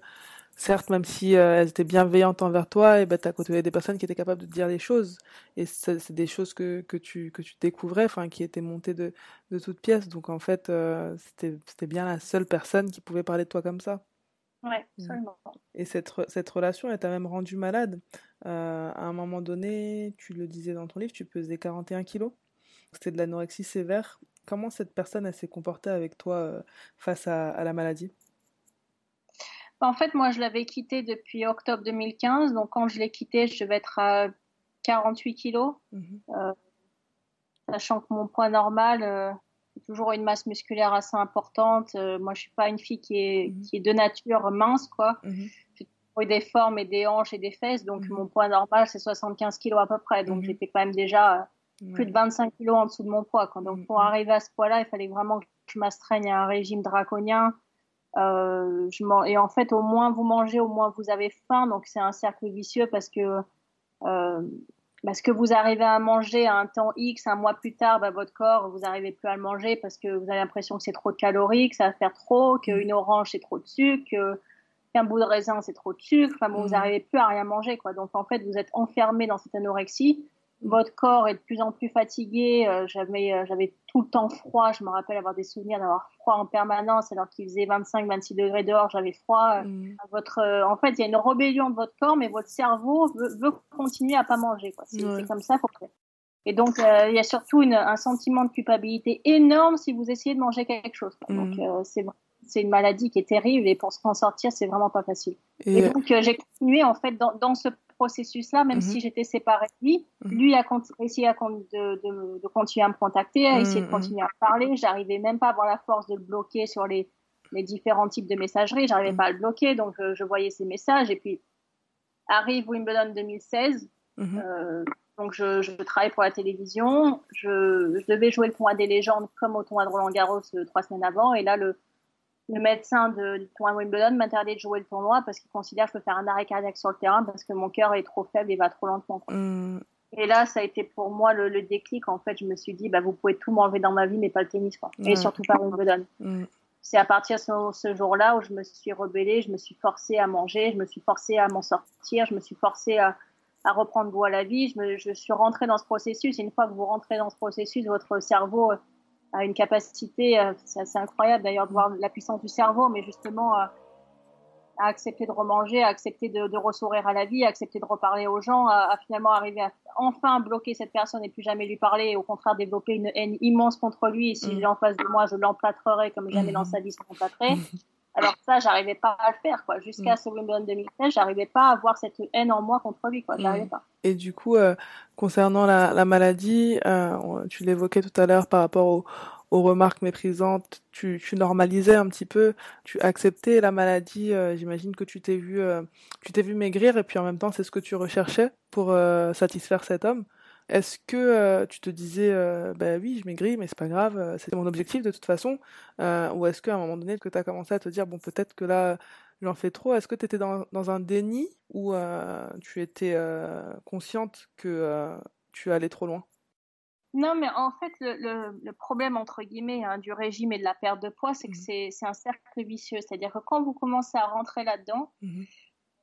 certes, même si euh, elles étaient bienveillantes envers toi, et ben, tu as côtoyé des personnes qui étaient capables de te dire les choses. Et c'est des choses que, que, tu, que tu découvrais, enfin, qui étaient montées de, de toutes pièces. Donc, en fait, euh, c'était bien la seule personne qui pouvait parler de toi comme ça. Ouais, mmh. absolument. Et cette, cette relation, elle t'a même rendu malade. Euh, à un moment donné, tu le disais dans ton livre, tu pesais 41 kilos. C'était de l'anorexie sévère. Comment cette personne, elle s'est comportée avec toi face à, à la maladie? En fait, moi, je l'avais quitté depuis octobre 2015. Donc, quand je l'ai quitté, je devais être à 48 kilos. Mhm. Euh, sachant que mon poids normal, euh, toujours une masse musculaire assez importante. Euh, moi, je suis pas une fille qui est, mhm. qui est de nature mince, quoi. Mhm. J'ai des formes et des hanches et des fesses. Donc, mon poids normal, c'est 75 kilos à peu près. Donc, j'étais quand même déjà plus de 25 kilos en dessous de mon poids. Donc, pour arriver à ce poids-là, il fallait vraiment que je m'astreigne à un régime draconien euh, je et en fait, au moins vous mangez, au moins vous avez faim. Donc c'est un cercle vicieux parce que euh, parce que vous arrivez à manger à un temps X, un mois plus tard, bah, votre corps, vous n'arrivez plus à le manger parce que vous avez l'impression que c'est trop de calories, que ça va faire trop, qu'une orange c'est trop de sucre, qu'un bout de raisin c'est trop de sucre. Enfin, bon, vous n'arrivez plus à rien manger, quoi. Donc en fait, vous êtes enfermé dans cette anorexie votre corps est de plus en plus fatigué. Euh, j'avais, euh, j'avais tout le temps froid. Je me rappelle avoir des souvenirs d'avoir froid en permanence alors qu'il faisait 25, 26 degrés dehors. J'avais froid. Mm. Votre, euh, en fait, il y a une rébellion de votre corps, mais votre cerveau veut, continuer à pas manger. Quoi. C'est, comme ça, faut que... Et donc, il y a surtout une, un sentiment de culpabilité énorme si vous essayez de manger quelque chose. Donc, mm. c'est c'est une maladie qui est terrible et pour s'en sortir, c'est vraiment pas facile. Et, donc, j'ai continué en fait dans, dans ce processus-là, même si mhm. j'étais séparée de lui. Mhm. Lui a essayé de, de, de, continuer à me contacter, a essayé de mhm, continuer à parler. J'arrivais même pas à avoir la force de le bloquer sur les, les différents types de messagerie. J'arrivais pas à le bloquer, donc je voyais ses messages. Et puis arrive Wimbledon 2016. Euh, donc je, je, travaille pour la télévision. Je, je, devais jouer le tournoi des légendes comme au tournoi de Roland Garros euh, trois semaines avant. Et là, le, le médecin de, du tournoi Wimbledon m'interdit de jouer le tournoi parce qu'il considère que je peux faire un arrêt cardiaque sur le terrain parce que mon cœur est trop faible et va trop lentement. Mm. Et là, ça a été pour moi le, le, déclic. En fait, je me suis dit, bah, vous pouvez tout m'enlever dans ma vie, mais pas le tennis, quoi. Et surtout pas Wimbledon. Mm. C'est à partir de ce, ce jour-là où je me suis rebellée, je me suis forcée à manger, je me suis forcée à m'en sortir, je me suis forcée à, à reprendre goût à la vie. Je, me, je suis rentrée dans ce processus. Et une fois que vous rentrez dans ce processus, votre cerveau a une capacité, euh, c'est assez incroyable d'ailleurs de voir la puissance du cerveau, mais justement euh, à accepter de remanger, à accepter de, de ressourire à la vie, à accepter de reparler aux gens, à, finalement arriver à enfin bloquer cette personne et plus jamais lui parler, et au contraire développer une haine immense contre lui. Et si mmh. en face de moi, je l'emplâtrerai comme jamais dans sa vie se l'emplâtrerait. Alors ça, j'arrivais pas à le faire, quoi. Jusqu'à ce Wimbledon 2016, j'arrivais pas à avoir cette haine en moi contre lui, quoi. J'arrivais mm. pas. Et du coup, euh, concernant la, la maladie, euh, tu l'évoquais tout à l'heure par rapport aux, aux remarques méprisantes, tu, tu, normalisais un petit peu, tu acceptais la maladie. Euh, j'imagine que tu t'es vu, tu t'es vu maigrir et puis en même temps, c'est ce que tu recherchais pour satisfaire cet homme. Est-ce que euh, tu te disais, euh, bah oui, je maigris, mais c'est pas grave, euh, c'était mon objectif de toute façon Ou est-ce qu'à un moment donné, que tu as commencé à te dire, bon, peut-être que là, j'en fais trop Est-ce que tu étais dans, dans, un déni ou tu étais consciente que tu allais trop loin? Non, mais en fait, le, le, problème, entre guillemets, hein, du régime et de la perte de poids, c'est que mmh. c'est un cercle vicieux. C'est-à-dire que quand vous commencez à rentrer là-dedans, mmh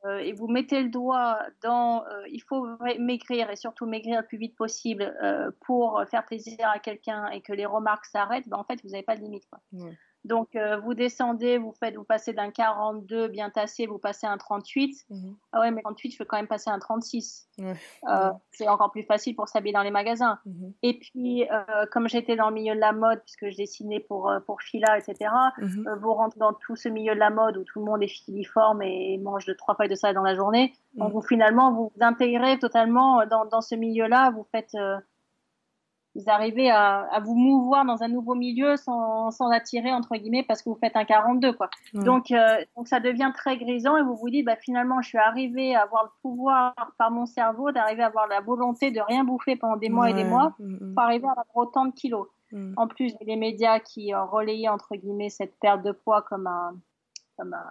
euh, et vous mettez le doigt dans euh, il faut maigrir et surtout maigrir le plus vite possible euh, pour faire plaisir à quelqu'un et que les remarques s'arrêtent, ben en fait, vous n'avez pas de limite. Quoi. Donc, euh, vous descendez, vous faites, vous passez d'un 42 bien tassé, vous passez à un 38. Mhm. Ah ouais, mais 38, je peux quand même passer à un 36. Euh, c'est encore plus facile pour s'habiller dans les magasins. Mhm. Et puis, euh, comme j'étais dans le milieu de la mode, puisque je dessinais pour, pour Fila, etc., mhm. vous rentrez dans tout ce milieu de la mode où tout le monde est filiforme et mange de trois feuilles de salade dans la journée. Donc, vous, finalement, vous vous intégrez totalement dans, dans ce milieu-là. Vous faites vous arrivez à, à, vous mouvoir dans un nouveau milieu sans, sans attirer entre guillemets parce que vous faites un 42 quoi. Donc euh, donc ça devient très grisant et vous vous dites bah finalement je suis arrivé à avoir le pouvoir par mon cerveau d'arriver à avoir la volonté de rien bouffer pendant des mois et des mois mm, mm. pour arriver à avoir autant de kilos. Mm. En plus les médias qui ont relayé entre guillemets cette perte de poids comme un comme un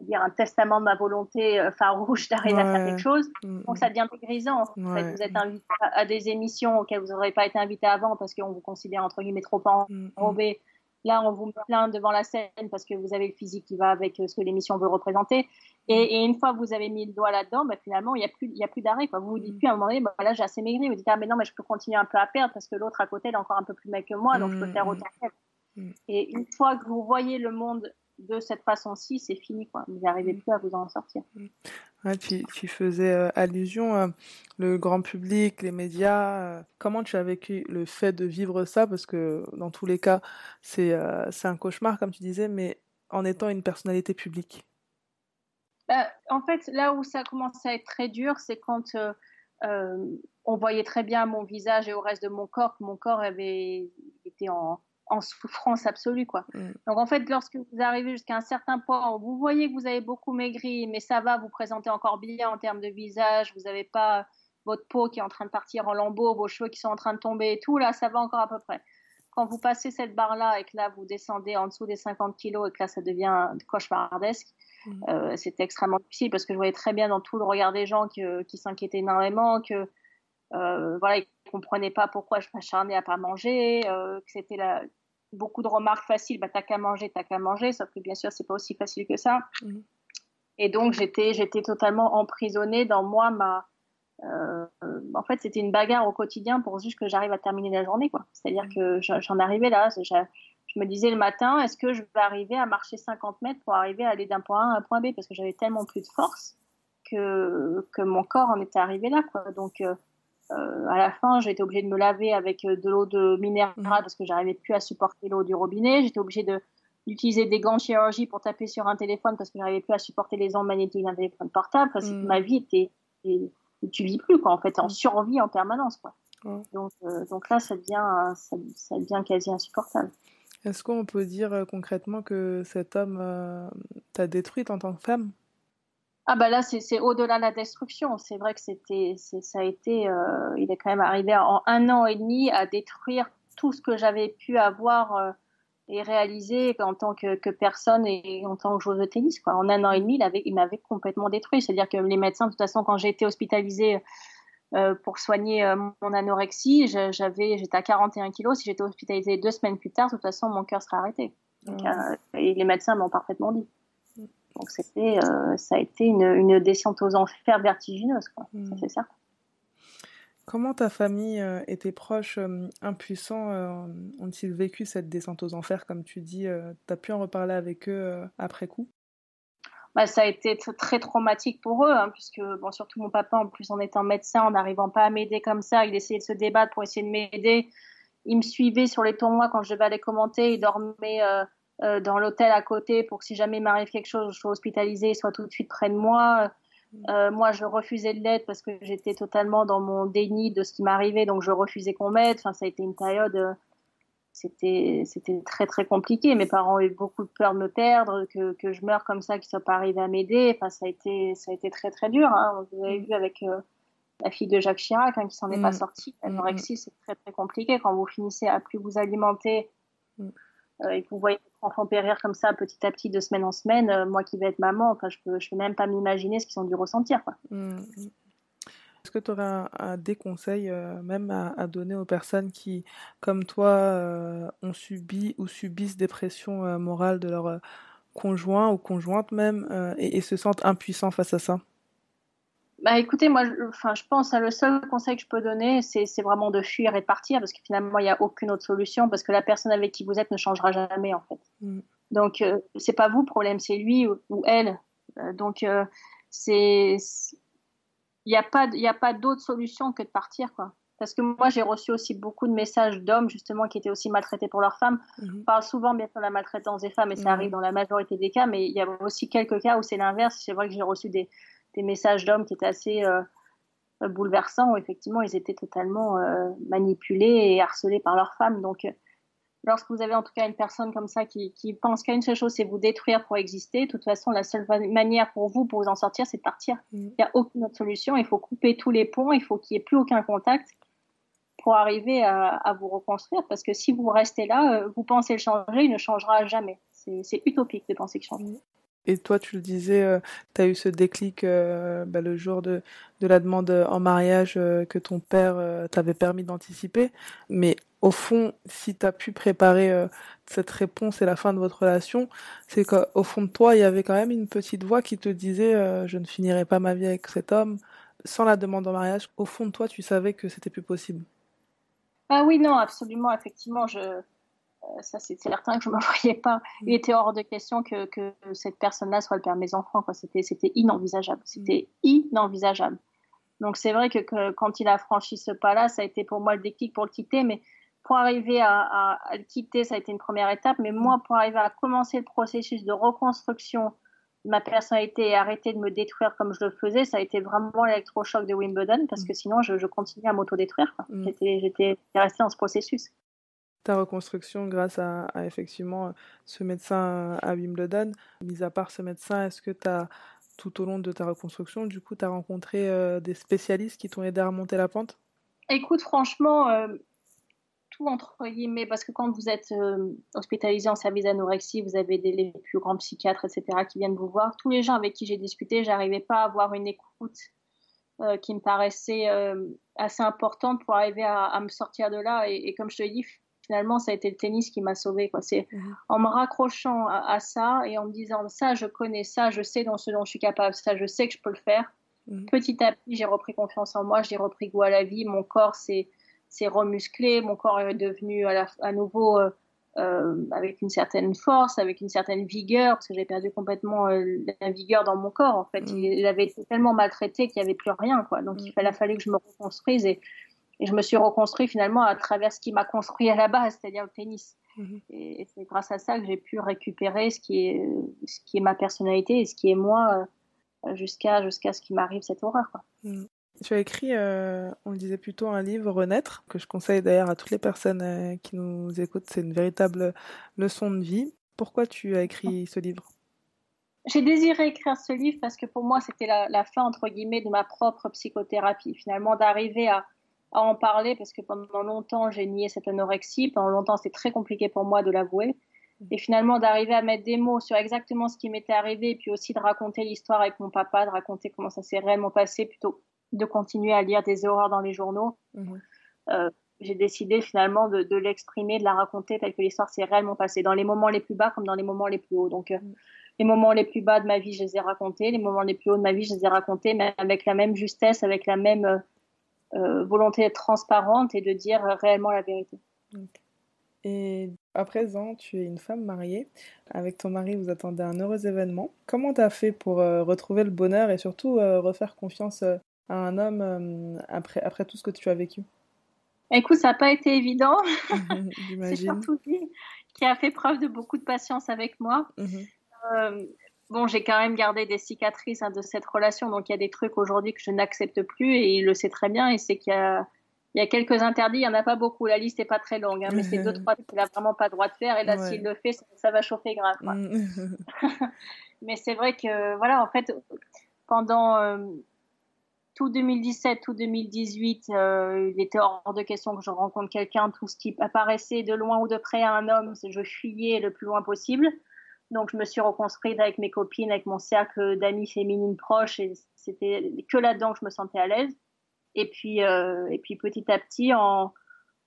dire un testament de ma volonté euh, farouche d'arriver à faire Ouais. quelque chose. Mm, Donc ça devient grisant. En fait. Ouais. Vous êtes invité à des émissions auxquelles vous n'aurez pas été invité avant parce qu'on vous considère entre guillemets trop mm, mm. enrobé. Là, on vous met plein devant la scène parce que vous avez le physique qui va avec euh, ce que l'émission veut représenter. Et, et une fois que vous avez mis le doigt là-dedans, bah, finalement, il n'y a plus, il y a plus d'arrêt. Vous vous dites Mm. plus à un moment donné, bah, là, j'ai assez maigri. Vous dites, ah, mais non, mais je peux continuer un peu à perdre parce que l'autre à côté, est encore un peu plus maigre que moi, donc je peux Mm, faire mm. autant. Mm. Et une fois que vous voyez le monde de cette façon-ci, c'est fini. Quoi. Vous n'arrivez plus à vous en sortir. Ouais, tu, tu faisais euh, allusion, euh, le grand public, les médias. euh, comment tu as vécu le fait de vivre ça? Parce que dans tous les cas, c'est euh, un cauchemar, comme tu disais, mais en étant une personnalité publique. Bah, en fait, là où ça a commencé à être très dur, c'est quand on voyait très bien à mon visage et au reste de mon corps que mon corps avait été en, en souffrance absolue. Quoi. Mm. Donc en fait, lorsque vous arrivez jusqu'à un certain point, où vous voyez que vous avez beaucoup maigri, mais ça va, vous présentez encore bien en termes de visage, vous n'avez pas votre peau qui est en train de partir en lambeaux, vos cheveux qui sont en train de tomber et tout, là, ça va encore à peu près. Quand vous passez cette barre-là et que là, vous descendez en dessous des 50 kilos et que là, ça devient cauchemardesque, Mm. euh, c'était extrêmement difficile parce que je voyais très bien dans tout le regard des gens que, qui s'inquiétaient énormément, que euh, voilà, ils comprenaient pas pourquoi je m'acharnais à pas manger, euh, que c'était la, beaucoup de remarques faciles, bah t'as qu'à manger, t'as qu'à manger, sauf que bien sûr c'est pas aussi facile que ça. Mhm. Et donc j'étais j'étais totalement emprisonnée dans moi ma euh, en fait c'était une bagarre au quotidien pour juste que j'arrive à terminer la journée quoi. C'est-à-dire que j'en arrivais là, je me disais le matin, est-ce que je vais arriver à marcher 50 mètres pour arriver à aller d'un point A à un point B? Parce que j'avais tellement plus de force que, que mon corps en était arrivé là. Quoi. Donc, euh, à la fin, j'ai été obligée de me laver avec euh, de l'eau de minérale Mhm. parce que j'arrivais plus à supporter l'eau du robinet. J'étais obligée de d'utiliser des gants de chirurgie pour taper sur un téléphone parce que j'arrivais plus à supporter les ondes magnétiques d'un téléphone portable. Enfin, c'est- Mhm. Ma vie était, tu vis plus quoi. En fait, en Mhm. survie en permanence quoi. Donc, euh, donc là, ça devient, ça, ça devient quasi insupportable. Est-ce qu'on peut dire concrètement que cet homme t'a détruite en tant que femme? Ah bah là c'est au-delà de la destruction. C'est vrai que c'était ça a été euh, il est quand même arrivé en un an et demi à détruire tout ce que j'avais pu avoir euh, et réaliser en tant que, que personne et en tant que joueuse de tennis quoi. En un an et demi il avait il m'avait complètement détruit. C'est-à-dire que les médecins de toute façon quand j'ai été hospitalisée euh, pour soigner mon anorexie, j'avais j'étais à 41 kilos. Si j'étais hospitalisée deux semaines plus tard, de toute façon mon cœur serait arrêté. Donc, euh, et les médecins m'ont parfaitement dit. Donc c'était, euh, ça a été une, une descente aux enfers vertigineuse, quoi. Ça Mm. c'est certain. Comment ta famille euh, et tes proches euh, impuissants ont-ils vécu cette descente aux enfers, comme tu dis euh, T'as pu en reparler avec eux après coup? Bah, ça a été très traumatique pour eux, hein, puisque bon, surtout mon papa, en plus en étant médecin, en n'arrivant pas à m'aider comme ça, il essayait de se débattre pour essayer de m'aider. Il me suivait sur les tournois quand je devais aller commenter. Il dormait euh, dans l'hôtel à côté pour que si jamais il m'arrive quelque chose, je sois hospitalisée, il soit tout de suite près de moi. Euh, moi, je refusais de l'aide parce que j'étais totalement dans mon déni de ce qui m'arrivait, donc je refusais qu'on m'aide. Enfin, ça a été une période, euh, c'était c'était très très compliqué. Mes parents ont eu beaucoup de peur de me perdre, que, que je meure comme ça, qu'ils soient pas arrivés à m'aider. Enfin, ça a été ça a été très très dur. Hein. Vous avez vu avec euh, la fille de Jacques Chirac hein, qui s'en est Mm. pas sortie. L'anorexie, c'est très très compliqué quand vous finissez à plus vous alimenter Mm. Et que vous voyez votre enfant périr comme ça petit à petit de semaine en semaine. euh, moi qui vais être maman, enfin, je peux je peux même pas m'imaginer ce qu'ils ont dû ressentir. Quoi. Mm. Est-ce que tu aurais un, des conseils euh, même à, donner aux personnes qui, comme toi, euh, ont subi ou subissent des pressions euh, morales de leur euh, conjoint ou conjointe même euh, et se sentent impuissants face à ça? Bah écoutez, moi, je, enfin, je pense à le seul conseil que je peux donner, c'est vraiment de fuir et de partir, parce que finalement, il n'y a aucune autre solution, parce que la personne avec qui vous êtes ne changera jamais, en fait. Mm. Donc, euh, c'est pas vous le problème, c'est lui ou, ou elle. Euh, donc, euh, c'est, il n'y a pas, il y a pas d'autre solution que de partir, quoi. Parce que moi, j'ai reçu aussi beaucoup de messages d'hommes, justement, qui étaient aussi maltraités pour leurs femmes. Mhm. On parle souvent bien sûr de la maltraitance des femmes, et ça Mhm. arrive dans la majorité des cas, mais il y a aussi quelques cas où c'est l'inverse. C'est vrai que j'ai reçu des, des messages d'hommes qui étaient assez euh, bouleversants, où effectivement, ils étaient totalement euh, manipulés et harcelés par leurs femmes. Donc, euh, lorsque vous avez en tout cas une personne comme ça qui, qui pense qu'à une seule chose, c'est vous détruire pour exister, de toute façon, la seule manière pour vous, pour vous en sortir, c'est de partir. Mhm. Il n'y a aucune autre solution. Il faut couper tous les ponts, il faut qu'il n'y ait plus aucun contact pour arriver à, à vous reconstruire. Parce que si vous restez là, vous pensez le changer, il ne changera jamais. C'est c'est utopique de penser qu'il change. Et toi, tu le disais, tu as eu ce déclic bah, le jour de, la demande en mariage que ton père t'avait permis d'anticiper. Mais au fond, si tu as pu préparer cette réponse et la fin de votre relation, c'est qu'au fond de toi, il y avait quand même une petite voix qui te disait je ne finirai pas ma vie avec cet homme. Sans la demande en mariage, au fond de toi, tu savais que c'était plus possible. Ah oui, non, absolument, effectivement, je, euh, ça c'est certain que je ne me voyais pas. Mm. Il était hors de question que, que cette personne-là soit le père de mes enfants. C'était, c'était inenvisageable. C'était mm. inenvisageable. Donc c'est vrai que, quand il a franchi ce pas-là, ça a été pour moi le déclic pour le quitter. Mais pour arriver à, à, le quitter, ça a été une première étape. Mais moi, pour arriver à commencer le processus de reconstruction de ma personnalité et arrêter de me détruire comme je le faisais, ça a été vraiment l'électrochoc de Wimbledon parce mm. que sinon je, je continuais à m'autodétruire. J'étais, j'étais restée dans ce processus ta reconstruction grâce à, effectivement ce médecin à Wimbledon. Mis à part ce médecin, est-ce que tu as, tout au long de ta reconstruction, du coup, tu as rencontré euh, des spécialistes qui t'ont aidé à remonter la pente? Écoute, franchement, euh, tout entre guillemets, parce que quand vous êtes euh, hospitalisé en service d'anorexie, vous avez des les plus grands psychiatres, etc., qui viennent vous voir. Tous les gens avec qui j'ai discuté, j'arrivais pas à avoir une écoute qui me paraissait assez importante pour arriver à, me sortir de là. Et, et comme je te dit, finalement, ça a été le tennis qui m'a sauvée. C'est mhm. en me raccrochant à, ça et en me disant ça, je connais ça, je sais dans ce dont je suis capable, ça, je sais que je peux le faire. Mhm. Petit à petit, j'ai repris confiance en moi, j'ai repris goût à la vie, mon corps s'est remusclé, mon corps est devenu à, à nouveau euh, euh, avec une certaine force, avec une certaine vigueur, parce que j'ai perdu complètement euh, la vigueur dans mon corps. En fait, mhm. il, avait été tellement maltraité qu'il n'y avait plus rien, quoi. Donc, il fallait, fallait que je me reconstruise et et je me suis reconstruit finalement à travers ce qui m'a construit à la base, c'est-à-dire le tennis. Mhm. Et, c'est grâce à ça que j'ai pu récupérer ce qui est, ce qui est ma personnalité et ce qui est moi euh, jusqu'à jusqu'à ce qui m'arrive cette horreur. Quoi. Mhm. Tu as écrit, euh, on le disait plutôt, un livre Renaître, que je conseille d'ailleurs à toutes les personnes euh, qui nous écoutent. C'est une véritable leçon de vie. Pourquoi tu as écrit ce livre? J'ai désiré écrire ce livre parce que pour moi, c'était la, la, fin, entre guillemets, de ma propre psychothérapie. Finalement, d'arriver à, à en parler parce que pendant longtemps j'ai nié cette anorexie. Pendant longtemps c'est très compliqué pour moi de l'avouer. Et finalement d'arriver à mettre des mots sur exactement ce qui m'était arrivé et puis aussi de raconter l'histoire avec mon papa, de raconter comment ça s'est réellement passé plutôt de continuer à lire des horreurs dans les journaux. Mhm. Euh, j'ai décidé finalement de, de l'exprimer, de la raconter telle que l'histoire s'est réellement passée, dans les moments les plus bas comme dans les moments les plus hauts. Donc euh, mhm. les moments les plus bas de ma vie, je les ai racontés, les moments les plus hauts de ma vie, je les ai racontés, mais avec la même justesse, avec la même euh, volonté d'être transparente et de dire réellement la vérité. Et à présent, tu es une femme mariée. Avec ton mari, vous attendez un heureux événement. Comment tu as fait pour euh, retrouver le bonheur et surtout euh, refaire confiance à un homme après, après tout ce que tu as vécu? Écoute, ça n'a pas été évident. C'est surtout lui qui a fait preuve de beaucoup de patience avec moi. Mhm bon, j'ai quand même gardé des cicatrices hein, de cette relation, donc il y a des trucs aujourd'hui que je n'accepte plus et il le sait très bien. Et c'est qu'il y a, il y a quelques interdits, il n'y en a pas beaucoup. La liste n'est pas très longue, hein, mais c'est deux, trois qu'il n'a vraiment pas le droit de faire. Et là, s'il le fait, ça, va chauffer grave. Mm. mais c'est vrai que, voilà, en fait, pendant euh, tout 2017, tout 2018, euh, il était hors de question que je rencontre quelqu'un. Tout ce qui apparaissait de loin ou de près à un homme, je fuyais le plus loin possible. Donc, je me suis reconstruite avec mes copines, avec mon cercle d'amis féminines proches, et c'était que là-dedans que je me sentais à l'aise. Et puis, euh, et puis petit à petit, en,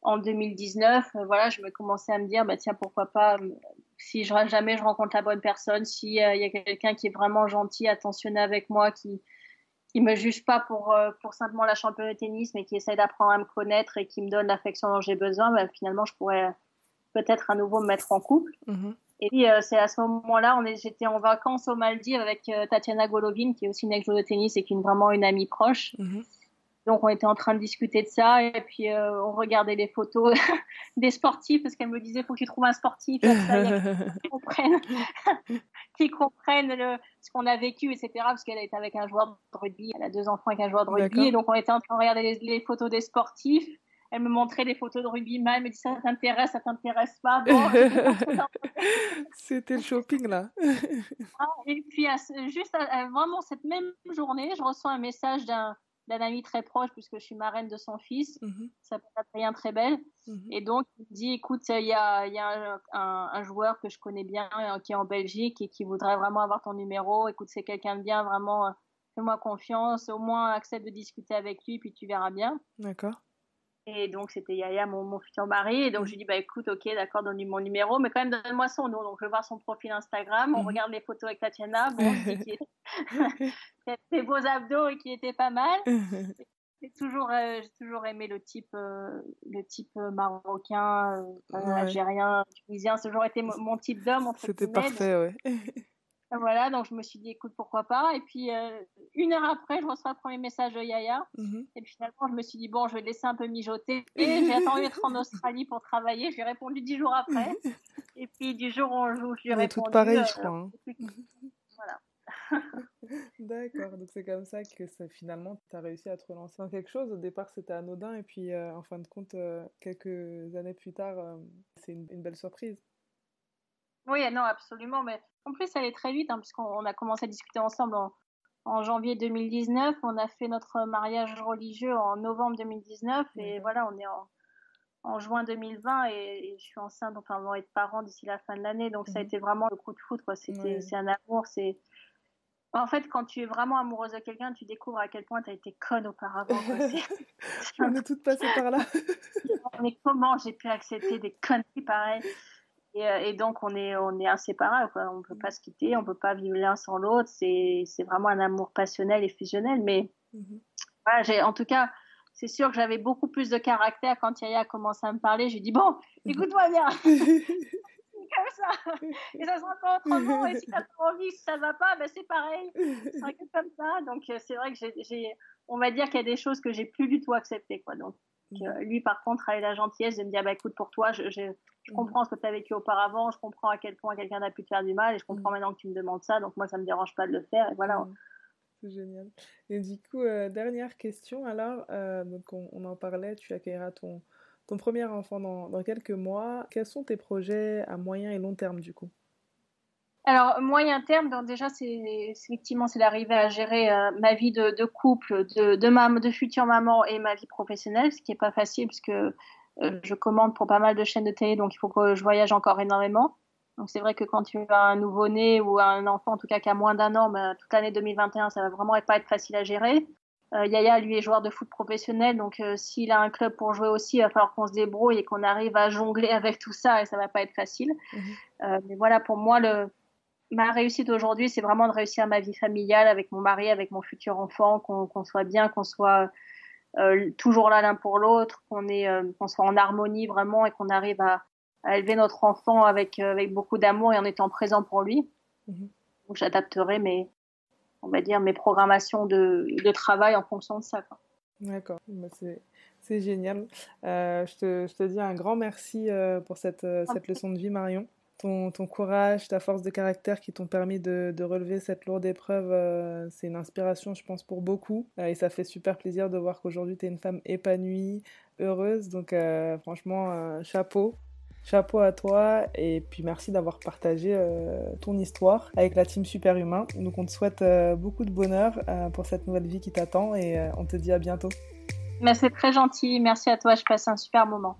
en 2019, euh, voilà, je me commençais à me dire, bah tiens, pourquoi pas, si je, jamais je rencontre la bonne personne, s'il euh, y a quelqu'un qui est vraiment gentil, attentionné avec moi, qui qui me juge pas pour pour simplement la championne de tennis, mais qui essaie d'apprendre à me connaître et qui me donne l'affection dont j'ai besoin, bah, finalement, je pourrais peut-être à nouveau me mettre en couple. Mm-hmm. Et puis, euh, c'est à ce moment-là, on est, j'étais en vacances aux Maldives avec euh, Tatiana Golovin, qui est aussi une ex-joueuse de tennis et qui est vraiment une amie proche. Mhm. Donc, on était en train de discuter de ça et puis euh, on regardait les photos des sportifs parce qu'elle me disait faut que tu trouves un sportif qui comprenne, qui comprenne le, ce qu'on a vécu, etc. Parce qu'elle était avec un joueur de rugby, elle a deux enfants avec un joueur de rugby. Et donc, on était en train de regarder les, les photos des sportifs elle me montrait des photos de rugbyman, elle me dit ça t'intéresse, ça t'intéresse pas. C'était le shopping là. Ah, et puis juste vraiment cette même journée, je reçois un message d'un d'un ami très proche puisque je suis marraine de son fils. Mhm. Ça peut être rien très belle. Mhm. Et donc, il me dit, écoute, il y a, y a un, un, joueur que je connais bien euh, qui est en Belgique et qui voudrait vraiment avoir ton numéro. Écoute, c'est quelqu'un de bien, vraiment, euh, fais-moi confiance. Au moins, accepte de discuter avec lui, puis tu verras bien. D'accord. Et donc, c'était Yaya, mon, mon, futur mari. Et donc, je lui dis, bah, écoute, ok, d'accord, donne-lui mon numéro, mais quand même, donne-moi son nom. Donc, je vais voir son profil Instagram. On Mhm. regarde les photos avec Tatiana. Bon, qui, des beaux abdos et qui était pas mal. J'ai toujours, euh, j'ai toujours aimé le type, euh, le type euh, marocain, euh, Ouais. algérien, tunisien. A toujours été mon, type d'homme. C'était parfait, ouais. Donc, voilà, donc je me suis dit, écoute, pourquoi pas. Et puis, euh, une heure après, je reçois le premier message de Yaya. Mhm. Et puis finalement, je me suis dit, bon, je vais le laisser un peu mijoter. Et j'ai attendu d'être en Australie pour travailler. Je lui ai répondu dix jours après. Et puis, du jour où on joue, je lui ai On est répondu. toutes pareilles, euh, je crois. hein. Voilà. D'accord, donc c'est comme ça que ça, finalement tu as réussi à te relancer dans quelque chose. Au départ c'était anodin et puis euh, en fin de compte, quelques années plus tard, c'est une, une, belle surprise. Oui, non, absolument. Mais en plus, ça allait très vite hein, puisqu'on a commencé à discuter ensemble en, en, janvier 2019. On a fait notre mariage religieux en novembre 2019 et mmh. voilà, on est en, en juin 2020 et, et, je suis enceinte, enfin on va être parents d'ici la fin de l'année. Donc mmh. ça a été vraiment le coup de foot. quoi. C'était. C'est un amour, c'est en fait, quand tu es vraiment amoureuse de quelqu'un, tu découvres à quel point tu as été conne auparavant. on est toutes passées par là. Mais comment j'ai pu accepter des conneries pareilles? Et, euh, et, donc, on est, on est inséparables. Quoi. On ne peut pas se quitter, on ne peut pas vivre l'un sans l'autre. C'est, c'est vraiment un amour passionnel et fusionnel. Mais voilà, j'ai, en tout cas, c'est sûr que j'avais beaucoup plus de caractère quand Yaya a commencé à me parler. J'ai dit, bon, écoute-moi bien. comme ça. Et ça sera pas autrement. Et si t'as pas envie, si ça va pas, ben c'est pareil. Que comme ça. Donc, euh, c'est vrai que j'ai, j'ai, on va dire qu'il y a des choses que j'ai plus du tout acceptées, quoi. Donc, euh, lui, par contre, a eu la gentillesse de me dire, bah, écoute, pour toi, je, je, je comprends ce que tu as vécu auparavant, je comprends à quel point quelqu'un a pu te faire du mal, et je comprends maintenant que tu me demandes ça, donc moi, ça me dérange pas de le faire, et voilà. C'est génial. Et du coup, euh, dernière question, alors, euh, donc on, on, en parlait, tu accueilleras ton, ton premier enfant dans, dans, quelques mois. Quels sont tes projets à moyen et long terme, du coup? Alors moyen terme, donc déjà c'est effectivement c'est d'arriver à gérer euh, ma vie de, de couple, de de, ma, de future maman et ma vie professionnelle, ce qui est pas facile puisque euh, je commande pour pas mal de chaînes de télé, donc il faut que je voyage encore énormément. Donc c'est vrai que quand tu as un nouveau-né ou un enfant en tout cas qui a moins d'un an, ben, toute l'année 2021 ça va vraiment pas être facile à gérer. Euh, Yaya lui est joueur de foot professionnel, donc euh, s'il a un club pour jouer aussi, il va falloir qu'on se débrouille et qu'on arrive à jongler avec tout ça et ça va pas être facile. Mmh. mais voilà pour moi le ma réussite aujourd'hui, c'est vraiment de réussir ma vie familiale avec mon mari, avec mon futur enfant, qu'on qu soit bien, qu'on soit euh, toujours là l'un pour l'autre, qu'on euh, qu'on soit en harmonie vraiment et qu'on arrive à, à, élever notre enfant avec, euh, avec beaucoup d'amour et en étant présent pour lui. -hmm. Donc j'adapterai mes, on va dire, mes programmations de, de travail en fonction de ça. D'accord, bah c'est génial. Je, te, je te dis un grand merci pour cette, cette leçon de vie, Marion ton, courage, ta force de caractère qui t'ont permis de, relever cette lourde épreuve, euh, c'est une inspiration, je pense, pour beaucoup. Euh, et ça fait super plaisir de voir qu'aujourd'hui, tu es une femme épanouie, heureuse. Donc, euh, franchement, chapeau. Chapeau à toi. Et puis, merci d'avoir partagé ton histoire avec la team Superhumain. Donc, on te souhaite beaucoup de bonheur pour cette nouvelle vie qui t'attend et on te dit à bientôt. C'est très gentil. Merci à toi. Je passe un super moment.